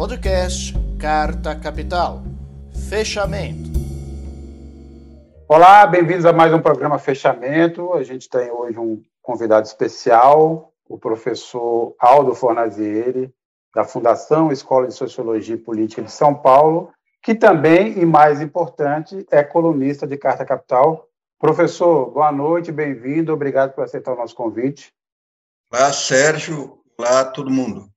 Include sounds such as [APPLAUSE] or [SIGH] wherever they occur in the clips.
Podcast Carta Capital. Fechamento. Olá, bem-vindos a mais um programa Fechamento. A gente tem hoje um convidado especial, o professor Aldo Fornazieri, da Fundação Escola de Sociologia e Política de São Paulo, que também, e mais importante, é colunista de Carta Capital. Professor, boa noite, bem-vindo, obrigado por aceitar o nosso convite. Olá, Sérgio. Olá, todo mundo.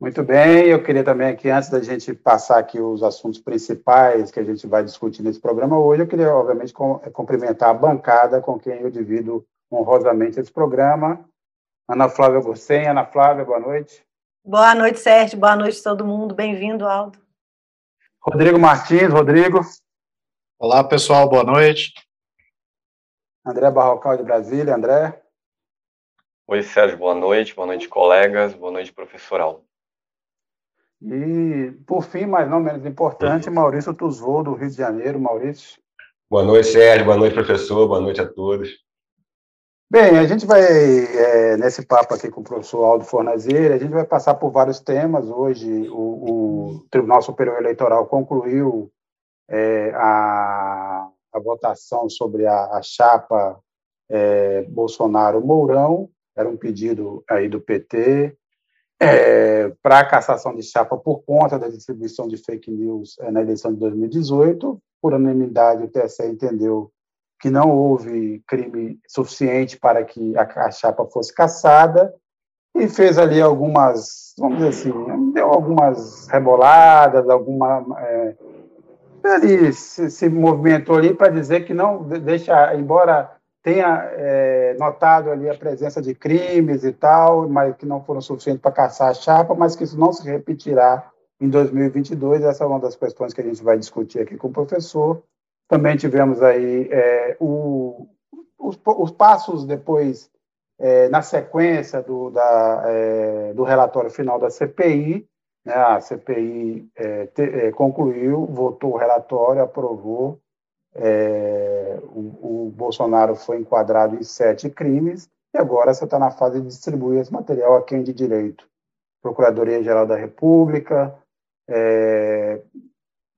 Muito bem, eu queria também aqui, antes da gente passar aqui os assuntos principais que a gente vai discutir nesse programa hoje, eu queria, obviamente, cumprimentar a bancada com quem eu divido honrosamente esse programa. Ana Flávia Gossen. Ana Flávia, boa noite. Boa noite, Sérgio. Boa noite a todo mundo. Bem-vindo, Aldo. Rodrigo Martins. Rodrigo. Olá, pessoal. Boa noite. André Barrocal, de Brasília. André. Oi, Sérgio. Boa noite. Boa noite, colegas. Boa noite, professor Aldo. E, por fim, mas não menos importante, Maurício Tuzvô, do Rio de Janeiro. Maurício. Boa noite, Sérgio. Boa noite, professor. Boa noite a todos. Bem, a gente vai, é, nesse papo aqui com o professor Aldo Fornazeira, a gente vai passar por vários temas. Hoje, o, o Tribunal Superior Eleitoral concluiu é, a, a, votação sobre a, a chapa é, Bolsonaro-Mourão, era um pedido aí do PT, é, para a cassação de chapa por conta da distribuição de fake news é, na eleição de 2018. Por unanimidade, o TSE entendeu que não houve crime suficiente para que a, a chapa fosse cassada e fez ali algumas, vamos dizer assim, deu algumas reboladas, alguma é, ele se, se movimentou ali para dizer que não deixa, embora tenha é, notado ali a presença de crimes e tal, mas que não foram suficientes para caçar a chapa, mas que isso não se repetirá em 2022. Essa é uma das questões que a gente vai discutir aqui com o professor. Também tivemos aí é, o, os, os, passos depois, é, na sequência do, da, é, do relatório final da CPI. Né, a CPI é, te, é, concluiu, votou o relatório, aprovou é, o, o, Bolsonaro foi enquadrado em sete crimes e agora você está na fase de distribuir esse material a quem de direito. Procuradoria-Geral da República, é,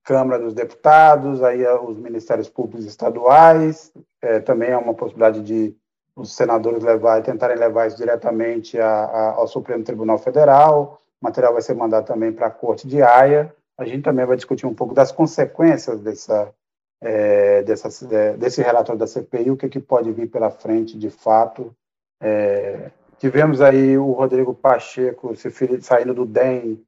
Câmara dos Deputados, aí os Ministérios Públicos Estaduais, é, também é uma possibilidade de os senadores levar, tentarem levar isso diretamente a, a, ao Supremo Tribunal Federal, o material vai ser mandado também para a Corte de Haia, a gente também vai discutir um pouco das consequências dessa, é, dessa, desse relatório da CPI, o que, que pode vir pela frente de fato. É, tivemos aí o Rodrigo Pacheco se, saindo do DEM,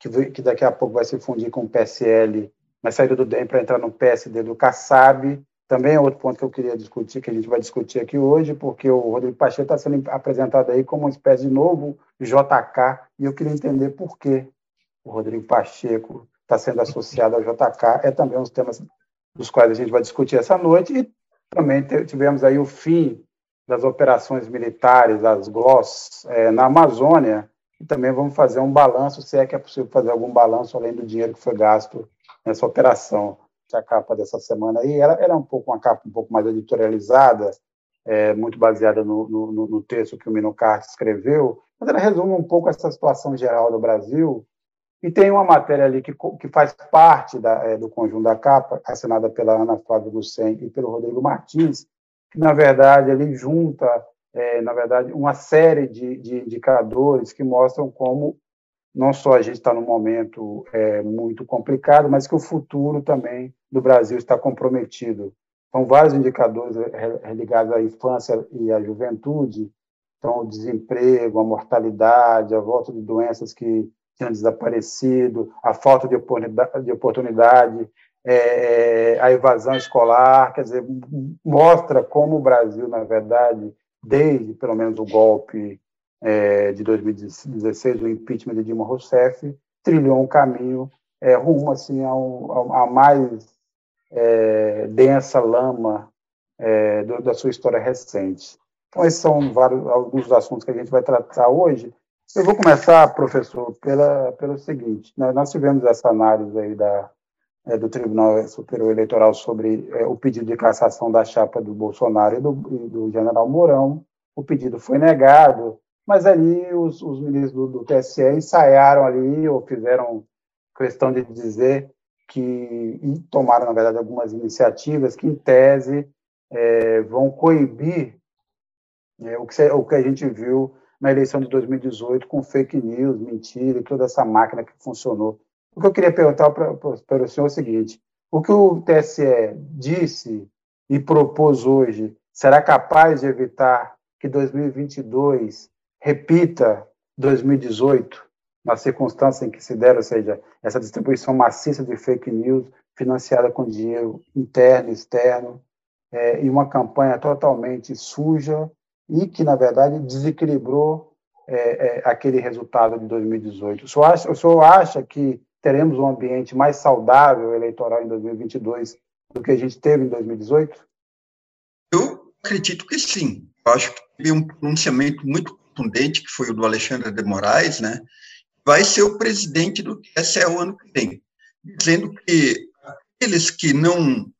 que, que, daqui a pouco vai se fundir com o PSL, mas saindo do DEM para entrar no PSD do Kassab. Também é outro ponto que eu queria discutir, que a gente vai discutir aqui hoje, porque o Rodrigo Pacheco está sendo apresentado aí como uma espécie de novo JK, e eu queria entender por que o Rodrigo Pacheco está sendo associado ao JK. É também um dos temas dos quais a gente vai discutir essa noite, e também tivemos aí o fim das operações militares, as GLOS, é, na Amazônia, e também vamos fazer um balanço, se é que é possível fazer algum balanço além do dinheiro que foi gasto nessa operação. A capa dessa semana aí, ela era um pouco uma capa um pouco mais editorializada, é, muito baseada no, no, no, texto que o Mino escreveu, mas ela resume um pouco essa situação geral do Brasil, e tem uma matéria ali que, que faz parte da, é, do conjunto da capa, assinada pela Ana Flávia Gussen e pelo Rodrigo Martins, que, na verdade, ele junta, é, na verdade, uma série de, de, indicadores que mostram como não só a gente está num momento é, muito complicado, mas que o futuro também do Brasil está comprometido. São vários indicadores é, ligados à infância e à juventude, então o desemprego, a mortalidade, a volta de doenças que tinham desaparecido, a falta de oportunidade, de oportunidade é, a evasão escolar, quer dizer, mostra como o Brasil, na verdade, desde pelo menos o golpe é, de 2016, o impeachment de Dilma Rousseff, trilhou um caminho é, rumo assim, a mais é, densa lama é, do, da sua história recente. Então, esses são vários, alguns dos assuntos que a gente vai tratar hoje. Eu vou começar, professor, pela, pelo seguinte: né? nós tivemos essa análise aí da, é, do Tribunal Superior Eleitoral sobre é, o pedido de cassação da chapa do Bolsonaro e do, e do general Mourão. O pedido foi negado, mas ali os, os ministros do, do TSE ensaiaram ali, ou fizeram questão de dizer que e tomaram, na verdade, algumas iniciativas que, em tese, é, vão coibir é, o, que, o que a gente viu na eleição de 2018 com fake news, mentira e toda essa máquina que funcionou. O que eu queria perguntar para o senhor é o seguinte: o que o TSE disse e propôs hoje será capaz de evitar que 2022 repita 2018, na circunstância em que se der, ou seja, essa distribuição maciça de fake news financiada com dinheiro interno e externo, é, e uma campanha totalmente suja e que, na verdade, desequilibrou é, é, aquele resultado de 2018. O senhor, acha, o senhor acha que teremos um ambiente mais saudável eleitoral em 2022 do que a gente teve em 2018? Eu acredito que sim. Eu acho que teve um pronunciamento muito contundente, que foi o do Alexandre de Moraes, né? Vai ser o presidente do TSE o ano que vem, dizendo que aqueles que não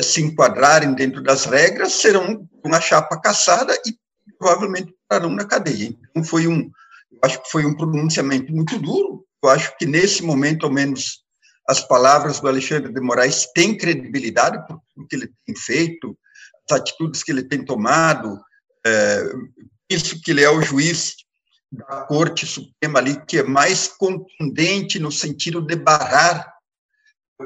se enquadrarem dentro das regras serão uma chapa caçada e provavelmente estarão na cadeia. Então foi um, acho que foi um pronunciamento muito duro. Eu acho que nesse momento, ao menos, as palavras do Alexandre de Moraes têm credibilidade por tudo que ele tem feito, as atitudes que ele tem tomado. É, isso que ele é o juiz da Corte Suprema ali que é mais contundente no sentido de barrar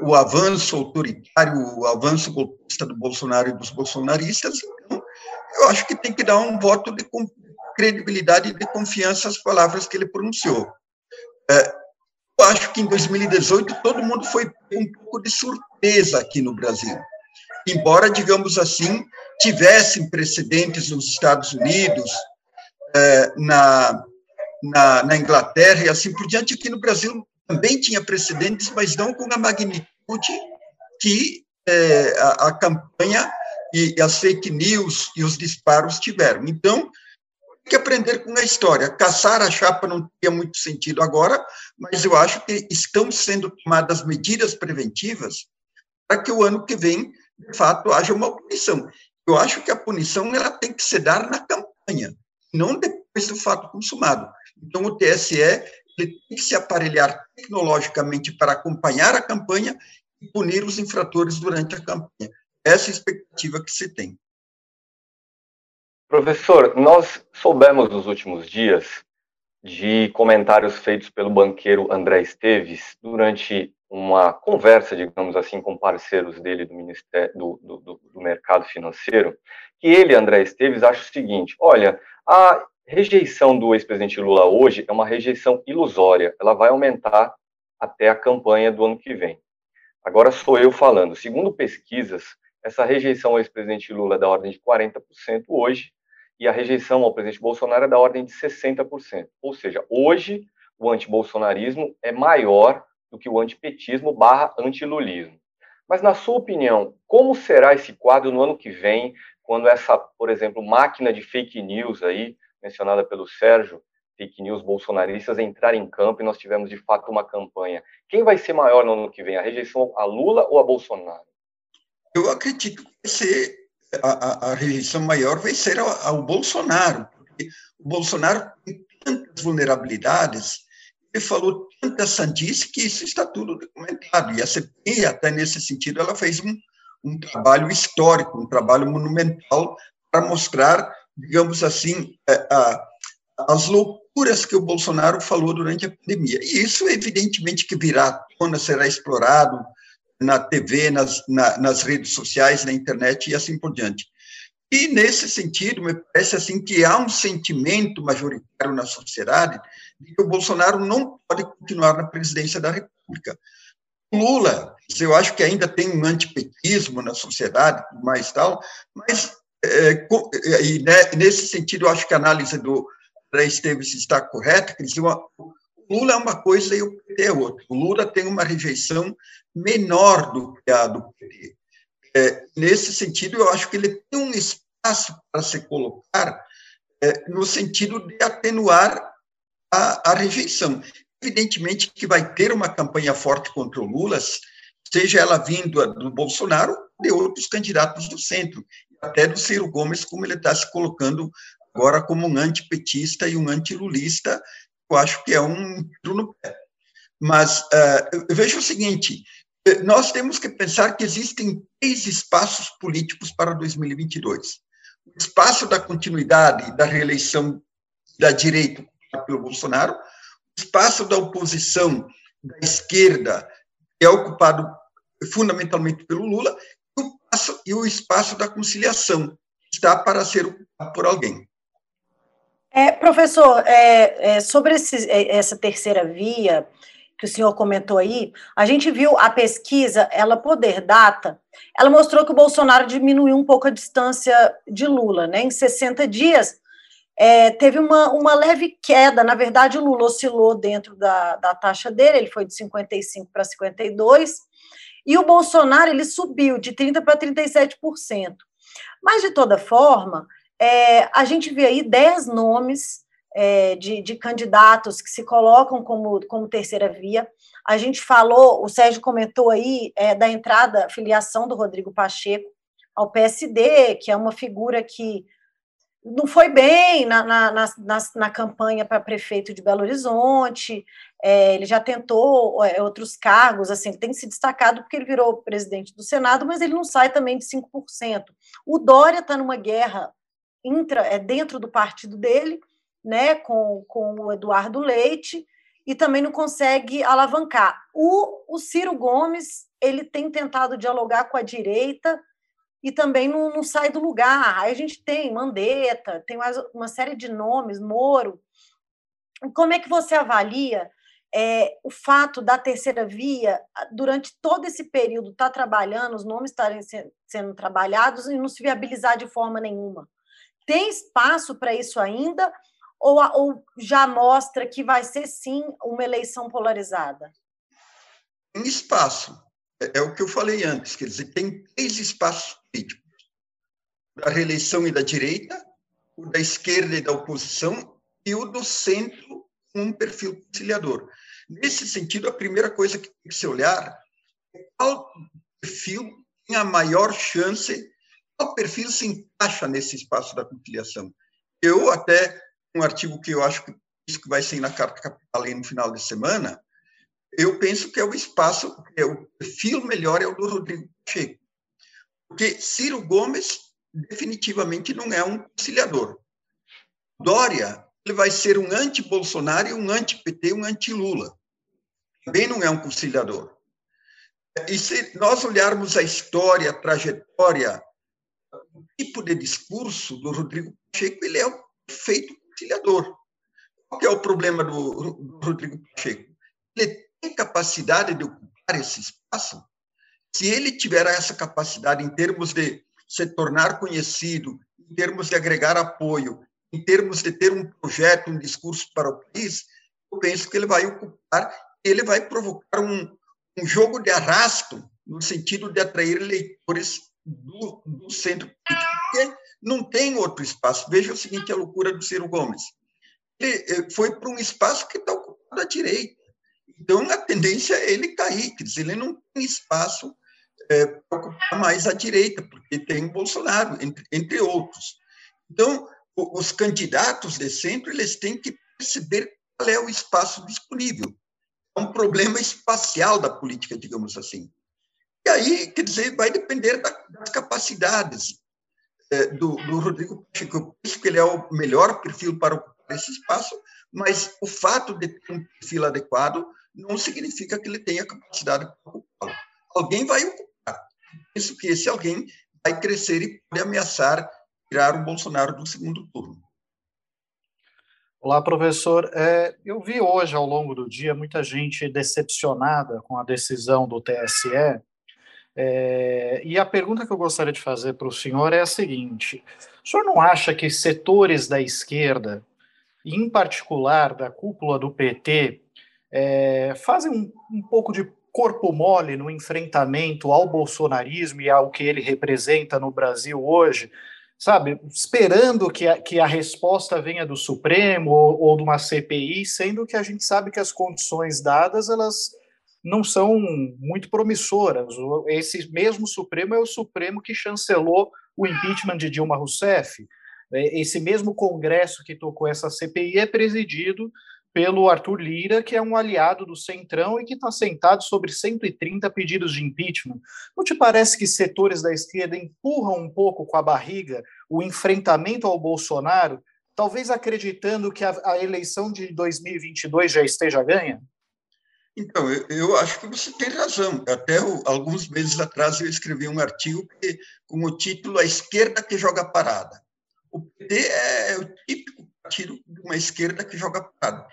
o avanço autoritário, o avanço golpista do Bolsonaro e dos bolsonaristas, então, eu acho que tem que dar um voto de credibilidade e de confiança às palavras que ele pronunciou. É, eu acho que em 2018 todo mundo foi um pouco de surpresa aqui no Brasil. Embora, digamos assim, tivessem precedentes nos Estados Unidos, é, na, na, na Inglaterra e assim por diante, aqui no Brasil também tinha precedentes, mas não com a magnitude que é, a, a, campanha e as fake news e os disparos tiveram. Então, tem que aprender com a história. Caçar a chapa não tinha muito sentido agora, mas eu acho que estão sendo tomadas medidas preventivas para que o ano que vem, de fato, haja uma punição. Eu acho que a punição ela tem que se dar na campanha, não depois do fato consumado. Então, o TSE ele tem que se aparelhar tecnologicamente para acompanhar a campanha e punir os infratores durante a campanha. Essa é a expectativa que se tem. Professor, nós soubemos nos últimos dias de comentários feitos pelo banqueiro André Esteves durante uma conversa, digamos assim, com parceiros dele do Ministério do, do, do Mercado Financeiro, que ele, André Esteves, acha o seguinte: olha, a rejeição do ex-presidente Lula hoje é uma rejeição ilusória. Ela vai aumentar até a campanha do ano que vem. Agora sou eu falando. Segundo pesquisas, essa rejeição ao ex-presidente Lula é da ordem de 40% hoje e a rejeição ao presidente Bolsonaro é da ordem de 60%. Ou seja, hoje o antibolsonarismo é maior do que o antipetismo barra antilulismo. Mas, na sua opinião, como será esse quadro no ano que vem, quando essa, por exemplo, máquina de fake news aí mencionada pelo Sérgio, fake news bolsonaristas entrar em campo e nós tivemos de fato uma campanha. Quem vai ser maior no ano que vem, a rejeição a Lula ou a Bolsonaro? Eu acredito que vai ser a, a, a rejeição maior vai ser ao, ao, Bolsonaro, porque o Bolsonaro tem tantas vulnerabilidades, ele falou tanta sandice que isso está tudo documentado. E a CPI, até nesse sentido, ela fez um, um trabalho histórico, um trabalho monumental para mostrar digamos assim, é, as loucuras que o Bolsonaro falou durante a pandemia. E isso, evidentemente, que virá à tona, será explorado na TV, nas, na, nas redes sociais, na internet e assim por diante. E, nesse sentido, me parece assim que há um sentimento majoritário na sociedade de que o Bolsonaro não pode continuar na presidência da República. Lula, eu acho que ainda tem um antipetismo na sociedade, mais tal, mas é, é, e né, nesse sentido, eu acho que a análise do André Esteves está correta, o Lula é uma coisa e o PT é outra. O Lula tem uma rejeição menor do que a do PT. É, nesse sentido, eu acho que ele tem um espaço para se colocar é, no sentido de atenuar a, a, rejeição. Evidentemente que vai ter uma campanha forte contra o Lula, seja ela vindo do Bolsonaro ou de outros candidatos do centro até do Ciro Gomes, como ele está se colocando agora como um antipetista e um antilulista, eu acho que é um tiro no pé. Mas uh, o seguinte, nós temos que pensar que existem três espaços políticos para 2022. O espaço da continuidade da reeleição da direita pelo Bolsonaro, o espaço da oposição da esquerda, que é ocupado fundamentalmente pelo Lula, espaço, e o espaço da conciliação, está para ser ocupado por alguém. É, professor, é, é, sobre esse, é, essa terceira via, que o senhor comentou aí, a gente viu a pesquisa, ela Poder Data, ela mostrou que o Bolsonaro diminuiu um pouco a distância de Lula, né? Em 60 dias, é, teve uma, uma leve queda. Na verdade, o Lula oscilou dentro da, da taxa dele, ele foi de 55 para 52, e o Bolsonaro ele subiu de 30 para 37%. Mas, de toda forma, é, a gente vê aí 10 nomes é, de, de, candidatos que se colocam como, como terceira via. A gente falou, o Sérgio comentou aí é, da entrada, filiação do Rodrigo Pacheco ao PSD, que é uma figura que não foi bem na, na, na, na campanha para prefeito de Belo Horizonte, é, ele já tentou é, outros cargos, assim, ele tem se destacado porque ele virou presidente do Senado, mas ele não sai também de 5%. O Dória está numa guerra intra, é, dentro do partido dele, né, com, com o Eduardo Leite, e também não consegue alavancar. O, o Ciro Gomes, ele tem tentado dialogar com a direita e também não, não sai do lugar. Aí a gente tem Mandetta, tem mais uma série de nomes, Moro. Como é que você avalia é, o fato da terceira via, durante todo esse período, estar tá trabalhando, os nomes estarem sendo trabalhados e não se viabilizar de forma nenhuma? Tem espaço para isso ainda? ou, ou já mostra que vai ser sim uma eleição polarizada? Tem espaço. É, é o que eu falei antes, quer dizer, tem três espaços políticos: da reeleição e da direita, o da esquerda e da oposição, e o do centro com um perfil conciliador. Nesse sentido, a primeira coisa que tem que se olhar é qual perfil tem a maior chance, qual perfil se encaixa nesse espaço da conciliação. Eu até um artigo que eu acho que isso que vai ser na Carta Capital aí no final de semana, eu penso que é o espaço, é o perfil melhor é o do Rodrigo Pacheco. Porque Ciro Gomes definitivamente não é um conciliador. Dória, ele vai ser um anti-Bolsonaro, um anti-PT, um anti-Lula. Também não é um conciliador. E se nós olharmos a história, a trajetória, o tipo de discurso do Rodrigo Pacheco, ele é o perfeito conciliador. Qual é o problema do, do Rodrigo Pacheco? Ele tem capacidade de ocupar esse espaço? Se ele tiver essa capacidade em termos de se tornar conhecido, em termos de agregar apoio, em termos de ter um projeto, um discurso para o país, eu penso que ele vai ocupar, ele vai provocar um, um jogo de arrasto no sentido de atrair eleitores do, do centro político, porque não tem outro espaço. Veja o seguinte, a loucura do Ciro Gomes. Ele eh, foi para um espaço que está ocupado à direita. Então, a tendência é ele cair, quer dizer, ele não tem espaço é, para ocupar mais à direita, porque tem Bolsonaro, entre, entre outros. Então, os candidatos de centro, eles têm que perceber qual é o espaço disponível. É um problema espacial da política, digamos assim. E aí, quer dizer, vai depender das capacidades é, do, do Rodrigo Pacheco. Eu penso que ele é o melhor perfil para ocupar esse espaço, mas o fato de ter um perfil adequado não significa que ele tenha capacidade para ocupá-lo. Alguém vai ocupar. Penso que esse alguém vai crescer e pode ameaçar tirar o Bolsonaro do segundo turno. Olá, professor. É, eu vi hoje, ao longo do dia, muita gente decepcionada com a decisão do TSE é, e a pergunta que eu gostaria de fazer para o senhor é a seguinte: o senhor não acha que setores da esquerda, em particular da cúpula do PT, é, fazem um, um pouco de corpo mole no enfrentamento ao bolsonarismo e ao que ele representa no Brasil hoje? sabe, esperando que a, que a resposta venha do Supremo ou, ou de uma CPI, sendo que a gente sabe que as condições dadas, elas não são muito promissoras. Esse mesmo Supremo é o Supremo que chancelou o impeachment de Dilma Rousseff. É, esse mesmo Congresso que tocou essa CPI é presidido pelo Arthur Lira, que é um aliado do Centrão e que está sentado sobre 130 pedidos de impeachment. Não te parece que setores da esquerda empurram um pouco com a barriga o enfrentamento ao Bolsonaro, talvez acreditando que a, a eleição de 2022 já esteja ganha? Então, eu, eu, acho que você tem razão. Até alguns meses atrás eu escrevi um artigo que, com o título A Esquerda que Joga Parada. O PT é o típico partido de uma esquerda que joga parada.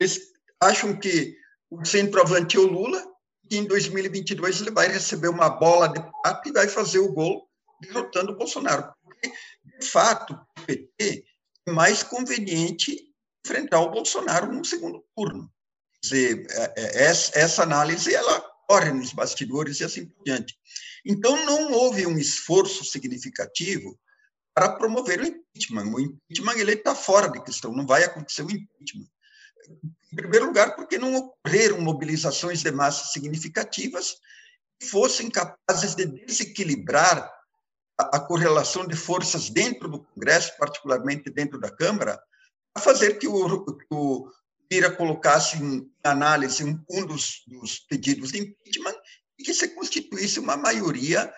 Eles acham que o centroavante é o Lula, e em 2022 ele vai receber uma bola de prata e vai fazer o gol derrotando o Bolsonaro. Porque, de fato, o PT é mais conveniente enfrentar o Bolsonaro no segundo turno dizer, é, é, essa análise ela corre nos bastidores e assim por diante. Então, não houve um esforço significativo para promover o impeachment. O impeachment ele está fora de questão, não vai acontecer o impeachment. Em primeiro lugar, porque não ocorreram mobilizações de massa significativas que fossem capazes de desequilibrar a, a correlação de forças dentro do Congresso, particularmente dentro da Câmara, a fazer que o, que o colocasse em análise um, dos, dos, pedidos de impeachment e que se constituísse uma maioria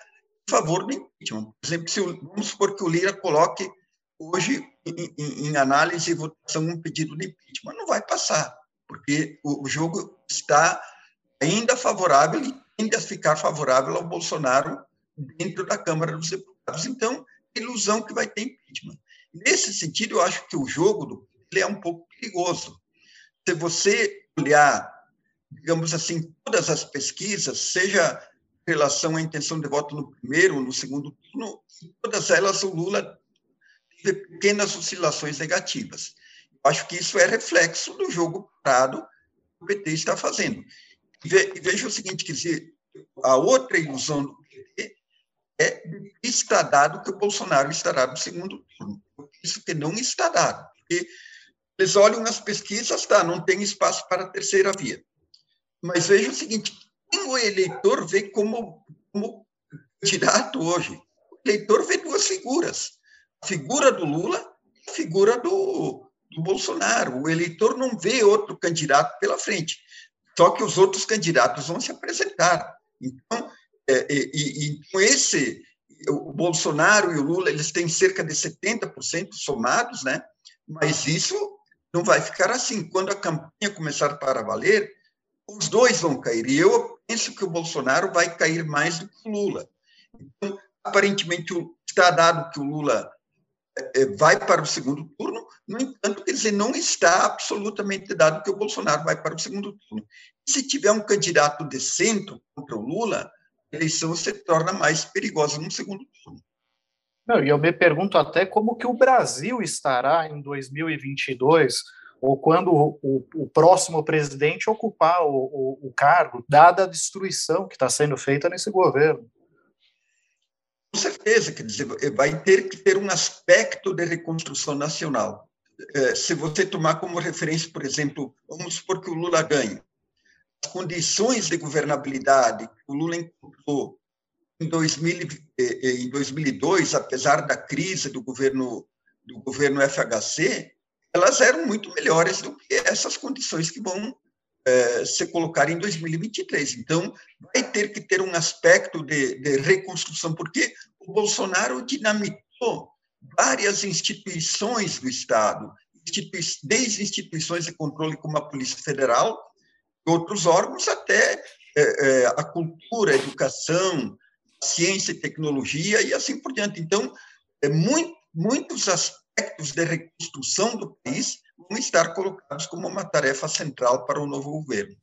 favor do impeachment. Por exemplo, se, vamos supor que o Lira coloque hoje em, em, em análise e votação um pedido de impeachment, não vai passar, porque o, o jogo está ainda favorável e tende a ficar favorável ao Bolsonaro dentro da Câmara dos Deputados. Então, ilusão que vai ter impeachment. Nesse sentido, eu acho que o jogo do ele é um pouco perigoso, se você olhar, digamos assim, todas as pesquisas, seja relação à intenção de voto no primeiro no segundo turno, todas elas o Lula teve pequenas oscilações negativas. Acho que isso é reflexo do jogo parado que o PT está fazendo. Veja o seguinte, quer dizer, a outra ilusão do PT é está dado que o Bolsonaro estará no segundo turno. Isso que não está dado, porque eles olham nas pesquisas, tá, não tem espaço para a terceira via. Mas veja o seguinte, o eleitor vê como, como candidato hoje? O eleitor vê duas figuras, a figura do Lula e a figura do, do Bolsonaro. O eleitor não vê outro candidato pela frente, só que os outros candidatos vão se apresentar. Então, é, e, e, esse, o Bolsonaro e o Lula, eles têm cerca de 70% somados, né? Mas isso não vai ficar assim. Quando a campanha começar para valer, os dois vão cair. E eu penso que o Bolsonaro vai cair mais do que o Lula. Então, aparentemente, está dado que o Lula é, é, vai para o segundo turno, no entanto, quer dizer, não está absolutamente dado que o Bolsonaro vai para o segundo turno. Se tiver um candidato de centro contra o Lula, a eleição se torna mais perigosa no segundo turno. Não, e eu me pergunto até como que o Brasil estará em 2022, ou quando o, o, próximo presidente ocupar o, o, cargo, dada a destruição que está sendo feita nesse governo. Com certeza, quer dizer, vai ter que ter um aspecto de reconstrução nacional. É, se você tomar como referência, por exemplo, vamos supor que o Lula ganhe, as condições de governabilidade que o Lula encontrou em, 2000, eh, eh, em 2002, apesar da crise do governo do governo FHC, elas eram muito melhores do que essas condições que vão é, se colocar em 2023. Então, vai ter que ter um aspecto de, de reconstrução, porque o Bolsonaro dinamitou várias instituições do Estado, desde instituições de controle como a Polícia Federal, outros órgãos, até é, é, a cultura, a educação, ciência e tecnologia e assim por diante. Então, é, muito, muitos aspectos de reconstrução do país vão estar colocados como uma tarefa central para o novo governo.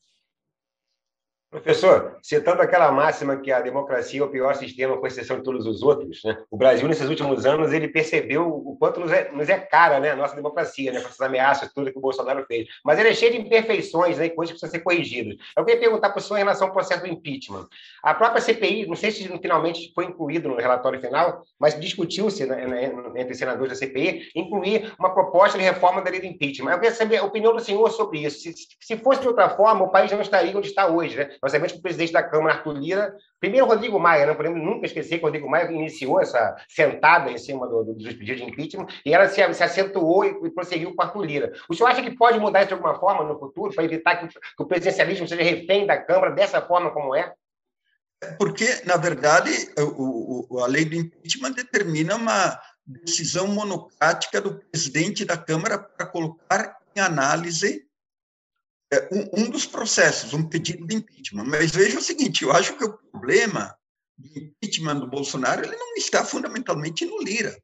Professor, citando aquela máxima que a democracia é o pior sistema, com exceção de todos os outros, né? o Brasil, nesses últimos anos, ele percebeu o quanto nos é, nos é cara né? a nossa democracia, né? com essas ameaças, tudo que o Bolsonaro fez. Mas ele é cheio de imperfeições, né? coisas que precisam ser corrigidas. Eu queria perguntar para o senhor em relação ao processo do impeachment. A própria CPI, não sei se finalmente foi incluído no relatório final, mas discutiu-se né, né, entre senadores da CPI incluir uma proposta de reforma da lei do impeachment. Eu queria saber a opinião do senhor sobre isso. Se, se fosse de outra forma, o país não estaria onde está hoje. Né? Sabemos que o presidente da Câmara, Arthur Lira, primeiro Rodrigo Maia, não podemos nunca esquecer que o Rodrigo Maia iniciou essa sentada em cima do, do, dos pedidos de impeachment e ela se, se acentuou e, e, prosseguiu com Arthur Lira. O senhor acha que pode mudar isso de alguma forma no futuro, para evitar que, que o presidencialismo seja refém da Câmara dessa forma como é? Porque, na verdade, o, o, a lei do impeachment determina uma decisão monocrática do presidente da Câmara para colocar em análise é, um, um, dos processos, um pedido de impeachment. Mas veja o seguinte, eu acho que o problema do impeachment do Bolsonaro ele não está fundamentalmente no Lira.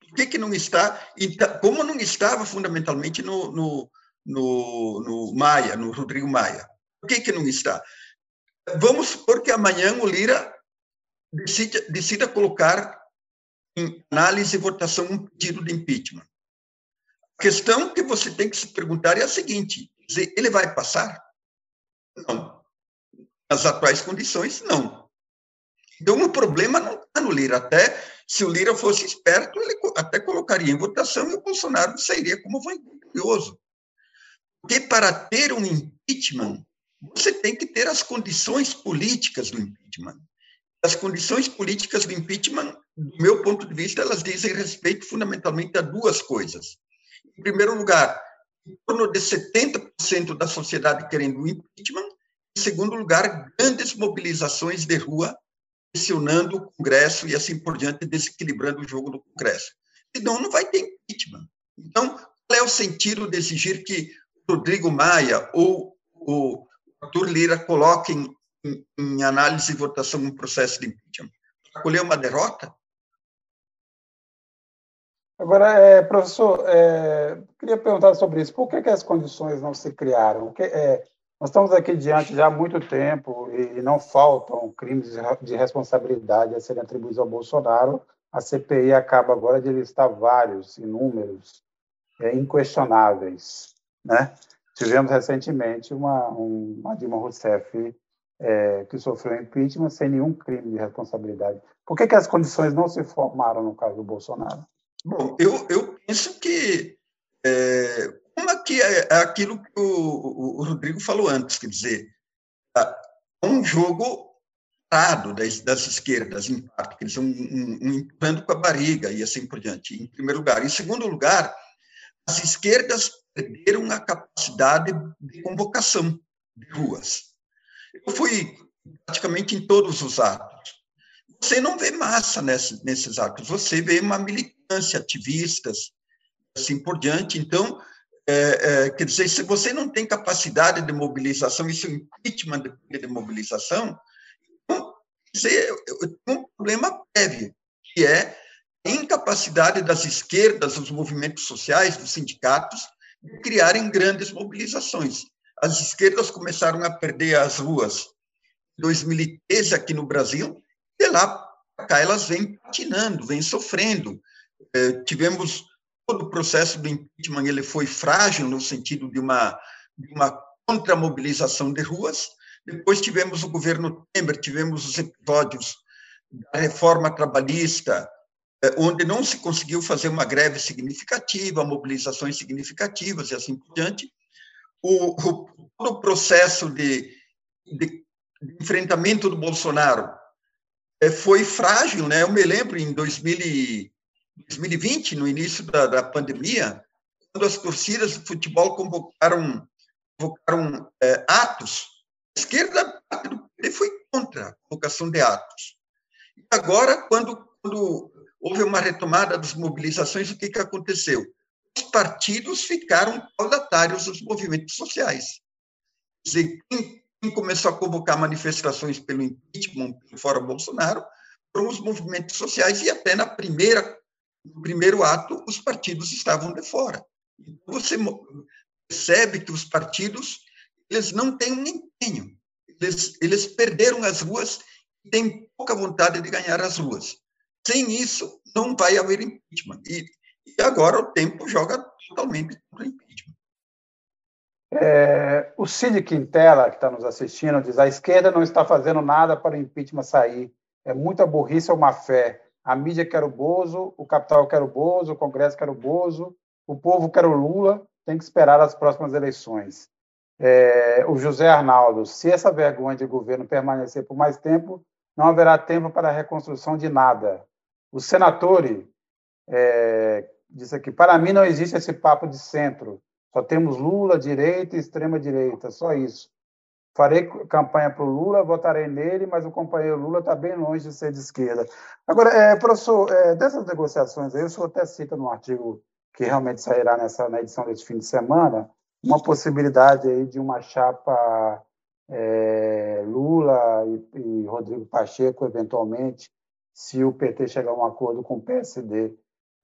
Por que, que não está? Então, como não estava fundamentalmente no, no, no, no Maia, no Rodrigo Maia? Por que, que não está? Vamos supor que amanhã o Lira decida, decida colocar em análise e votação um pedido de impeachment. A questão que você tem que se perguntar é a seguinte: ele vai passar? Não. Nas atuais condições, não. Então, o problema não está no Lira. Até se o Lira fosse esperto, ele até colocaria em votação e o Bolsonaro sairia como vitorioso. Porque para ter um impeachment, você tem que ter as condições políticas do impeachment. As condições políticas do impeachment, do meu ponto de vista, elas dizem respeito fundamentalmente a duas coisas. Em primeiro lugar, em torno de 70% da sociedade querendo impeachment. Em segundo lugar, grandes mobilizações de rua pressionando o Congresso e assim por diante, desequilibrando o jogo do Congresso. Senão, não vai ter impeachment. Então, qual é o sentido de exigir que Rodrigo Maia ou o Arthur Lira coloquem em, em análise e votação um processo de impeachment? Para colher uma derrota? Agora, é, professor, é, queria perguntar sobre isso. Por que, que as condições não se criaram? Que, é, nós estamos aqui diante já há muito tempo e não faltam crimes de responsabilidade a serem atribuídos ao Bolsonaro. A CPI acaba agora de listar vários, inúmeros, é, inquestionáveis. Né? Tivemos recentemente uma, uma Dilma Rousseff é, que sofreu impeachment sem nenhum crime de responsabilidade. Por que, que as condições não se formaram no caso do Bolsonaro? Bom, eu, eu penso que é, uma que é, é aquilo que o, o, Rodrigo falou antes, quer dizer, é um jogo parado das, das esquerdas, em parte, que eles estão um, um, empurrando com a barriga e assim por diante, em primeiro lugar. Em segundo lugar, as esquerdas perderam a capacidade de convocação de ruas. Eu fui praticamente em todos os atos. Você não vê massa nesses, nesses atos, você vê uma militância ativistas, assim por diante. Então, é, é, quer dizer, se você não tem capacidade de mobilização, isso é um impeachment de, de mobilização, então, você tem um problema prévio, que é a incapacidade das esquerdas, dos movimentos sociais, dos sindicatos, de criarem grandes mobilizações. As esquerdas começaram a perder as ruas em 2013 aqui no Brasil, lá cá elas vêm patinando, vêm sofrendo. É, tivemos todo o processo do impeachment, ele foi frágil no sentido de uma, de uma contramobilização de ruas. Depois tivemos o governo Temer, tivemos os episódios da reforma trabalhista, é, onde não se conseguiu fazer uma greve significativa, mobilizações significativas e assim por diante. O, o, todo o processo de, de, enfrentamento do Bolsonaro foi frágil, né? Eu me lembro em 2000 2020, no início da, da pandemia, quando as torcidas de futebol convocaram, convocaram é, atos, a esquerda do foi contra a convocação de atos. E agora, quando, quando houve uma retomada das mobilizações, o que, que aconteceu? Os partidos ficaram caudatários dos movimentos sociais. Quer dizer, quem começou a convocar manifestações pelo impeachment, pelo fora Bolsonaro, foram os movimentos sociais, e até na primeira no primeiro ato, os partidos estavam de fora. Então, você percebe que os partidos eles não têm um empenho. Eles, eles perderam as ruas e têm pouca vontade de ganhar as ruas. Sem isso, não vai haver impeachment. E, e agora o tempo joga totalmente contra o impeachment. É, o Cid Quintela, que está nos assistindo, diz: a esquerda não está fazendo nada para o impeachment sair. É muita burrice ou má fé a mídia quer o Bozo, o capital quer o Bozo, o Congresso quer o Bozo, o povo quer o Lula, tem que esperar as próximas eleições. É, o José Arnaldo, se essa vergonha de governo permanecer por mais tempo, não haverá tempo para a reconstrução de nada. O senatore é, disse aqui, para mim não existe esse papo de centro, só temos Lula, direita e extrema-direita, só isso. Farei campanha para o Lula, votarei nele, mas o companheiro Lula está bem longe de ser de esquerda. Agora, é, professor, é, dessas negociações aí, o senhor até cita no artigo que realmente sairá nessa, na edição desse fim de semana, uma possibilidade aí de uma chapa é, Lula e, e, Rodrigo Pacheco, eventualmente, se o PT chegar a um acordo com o PSD.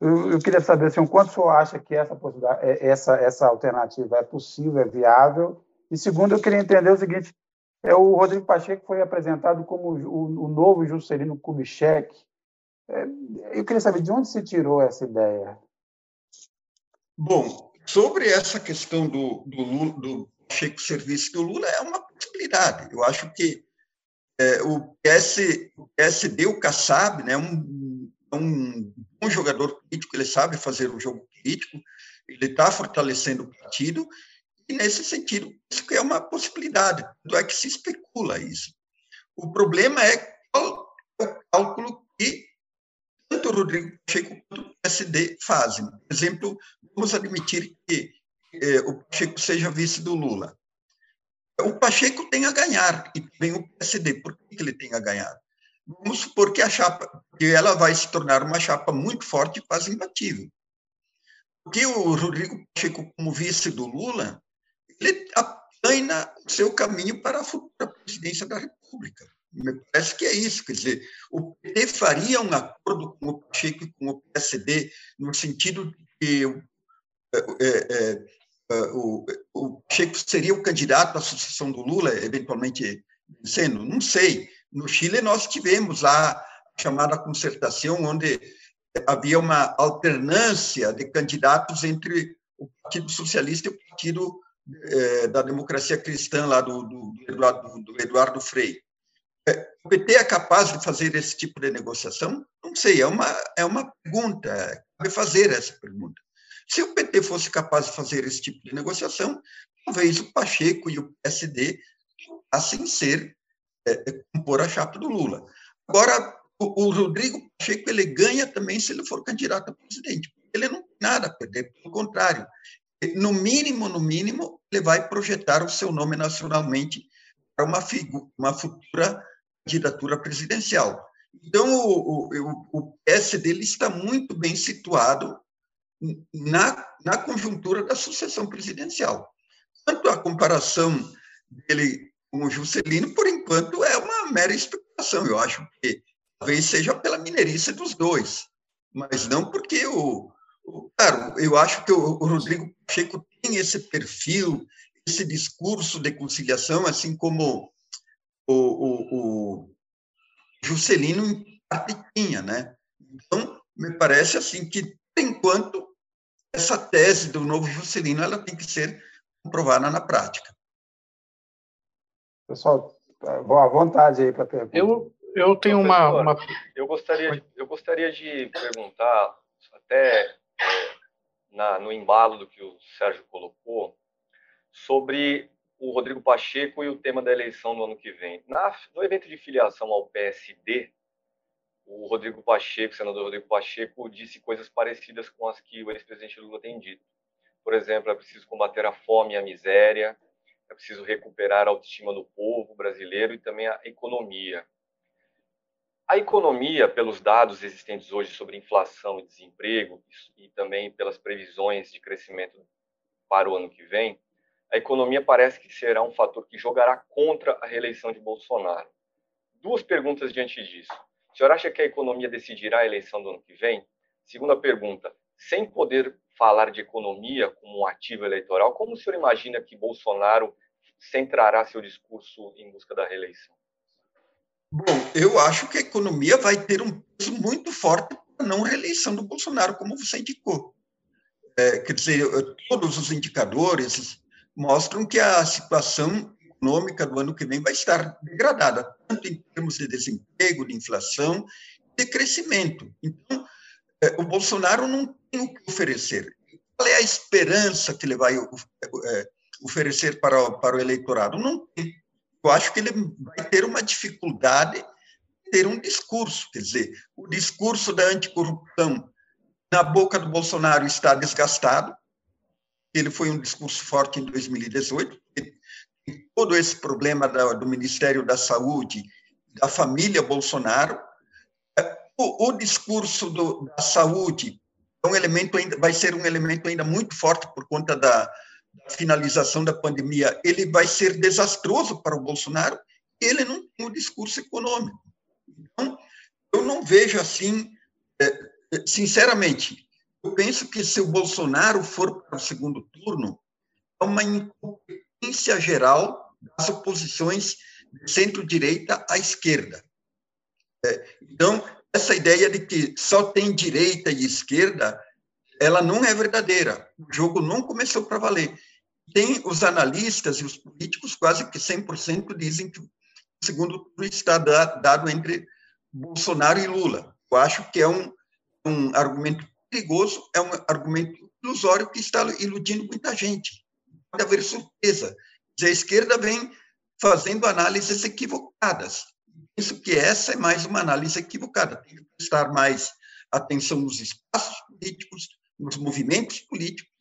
Eu, queria saber assim, quanto o senhor acha que essa, é, essa, essa alternativa é possível, é viável, e segundo, eu queria entender o seguinte: é o Rodrigo Pacheco foi apresentado como o, o novo Juscelino Kubitschek. É, eu queria saber de onde se tirou essa ideia. Bom, sobre essa questão do, do, do Pacheco serviço do Lula, é uma possibilidade. Eu acho que é, o, PS, o PSD, o Kassab, né, um, um bom jogador político, ele sabe fazer o jogo político, ele está fortalecendo o partido, e, nesse sentido, isso é uma possibilidade, tanto é que se especula isso. O problema é qual é o cálculo que tanto o Rodrigo Pacheco quanto o PSD fazem. Por exemplo, vamos admitir que eh, o Pacheco seja vice do Lula. O Pacheco tem a ganhar, e também o PSD. Por que ele tem a ganhar? Vamos supor que a chapa, que ela vai se tornar uma chapa muito forte e quase imbatível. Porque o Rodrigo Pacheco, como vice do Lula, ele aplana o seu caminho para a futura presidência da República. Me parece que é isso, quer dizer, o PT faria um acordo com o Pacheco e com o PSD no sentido de que é, é, é, o, o Pacheco seria o candidato à sucessão do Lula, eventualmente sendo, não sei. No Chile nós tivemos a chamada concertação, onde havia uma alternância de candidatos entre o Partido Socialista e o Partido é, da democracia cristã lá do, do, Eduardo, do Eduardo Frei. É, o PT é capaz de fazer esse tipo de negociação? Não sei, é uma, é uma pergunta, cabe fazer essa pergunta. Se o PT fosse capaz de fazer esse tipo de negociação, talvez o Pacheco e o PSD passem ser é, é, compor a chapa do Lula. Agora, o, o, Rodrigo Pacheco ele ganha também se ele for candidato a presidente. Ele não tem nada a perder, pelo contrário, no mínimo, no mínimo, ele vai projetar o seu nome nacionalmente para uma, uma futura candidatura presidencial. Então, o, o, o está muito bem situado na, na conjuntura da sucessão presidencial. Quanto à comparação dele o Juscelino, por enquanto, é uma mera especulação. Eu acho que talvez seja pela mineirice dos dois, mas não porque o, Claro, eu acho que o Rodrigo Pacheco tem esse perfil, esse discurso de conciliação, assim como o, o, o Juscelino em parte tinha, né? Então, me parece assim que, por enquanto, essa tese do novo Juscelino ela tem que ser comprovada na prática. Pessoal, boa vontade aí para perguntar. Eu, eu tenho uma, uma, Eu gostaria, eu gostaria de perguntar, até na, no embalo do que o Sérgio colocou, sobre o Rodrigo Pacheco e o tema da eleição no ano que vem. Na, no evento de filiação ao PSD, o Rodrigo Pacheco, o senador Rodrigo Pacheco, disse coisas parecidas com as que o ex-presidente Lula tem dito. Por exemplo, é preciso combater a fome e a miséria, é preciso recuperar a autoestima do povo brasileiro e também a economia. A economia, pelos dados existentes hoje sobre inflação e desemprego, e também pelas previsões de crescimento para o ano que vem, a economia parece que será um fator que jogará contra a reeleição de Bolsonaro. Duas perguntas diante disso. O senhor acha que a economia decidirá a eleição do ano que vem? Segunda pergunta, sem poder falar de economia como um ativo eleitoral, como o senhor imagina que Bolsonaro centrará seu discurso em busca da reeleição? Bom, eu acho que a economia vai ter um peso muito forte para não reeleição do Bolsonaro, como você indicou. É, quer dizer, todos os indicadores mostram que a situação econômica do ano que vem vai estar degradada, tanto em termos de desemprego, de inflação, de crescimento. Então, é, o Bolsonaro não tem o que oferecer. Qual é a esperança que ele vai é, oferecer para, para o eleitorado? Não tem. Eu acho que ele vai ter uma dificuldade de ter um discurso, quer dizer, o discurso da anticorrupção na boca do Bolsonaro está desgastado, ele foi um discurso forte em 2018, todo esse problema do Ministério da Saúde, da família Bolsonaro, o, o discurso do, da saúde é um elemento ainda vai ser um elemento ainda muito forte por conta da, da finalização da pandemia. Ele vai ser desastroso para o Bolsonaro. Ele não tem um discurso econômico. Então, eu não vejo assim, é, sinceramente, eu penso que se o Bolsonaro for para o segundo turno, é uma incompetência geral das oposições de centro-direita à esquerda. É, então, essa ideia de que só tem direita e esquerda, ela não é verdadeira. O jogo não começou para valer. Tem os analistas e os políticos quase que 100% dizem que o segundo turno está dado entre Bolsonaro e Lula. Eu acho que é um, um argumento perigoso, é um argumento ilusório que está iludindo muita gente. Pode haver surpresa. A esquerda vem fazendo análises equivocadas. Penso que essa é mais uma análise equivocada. Tem que prestar mais atenção nos espaços políticos, nos movimentos políticos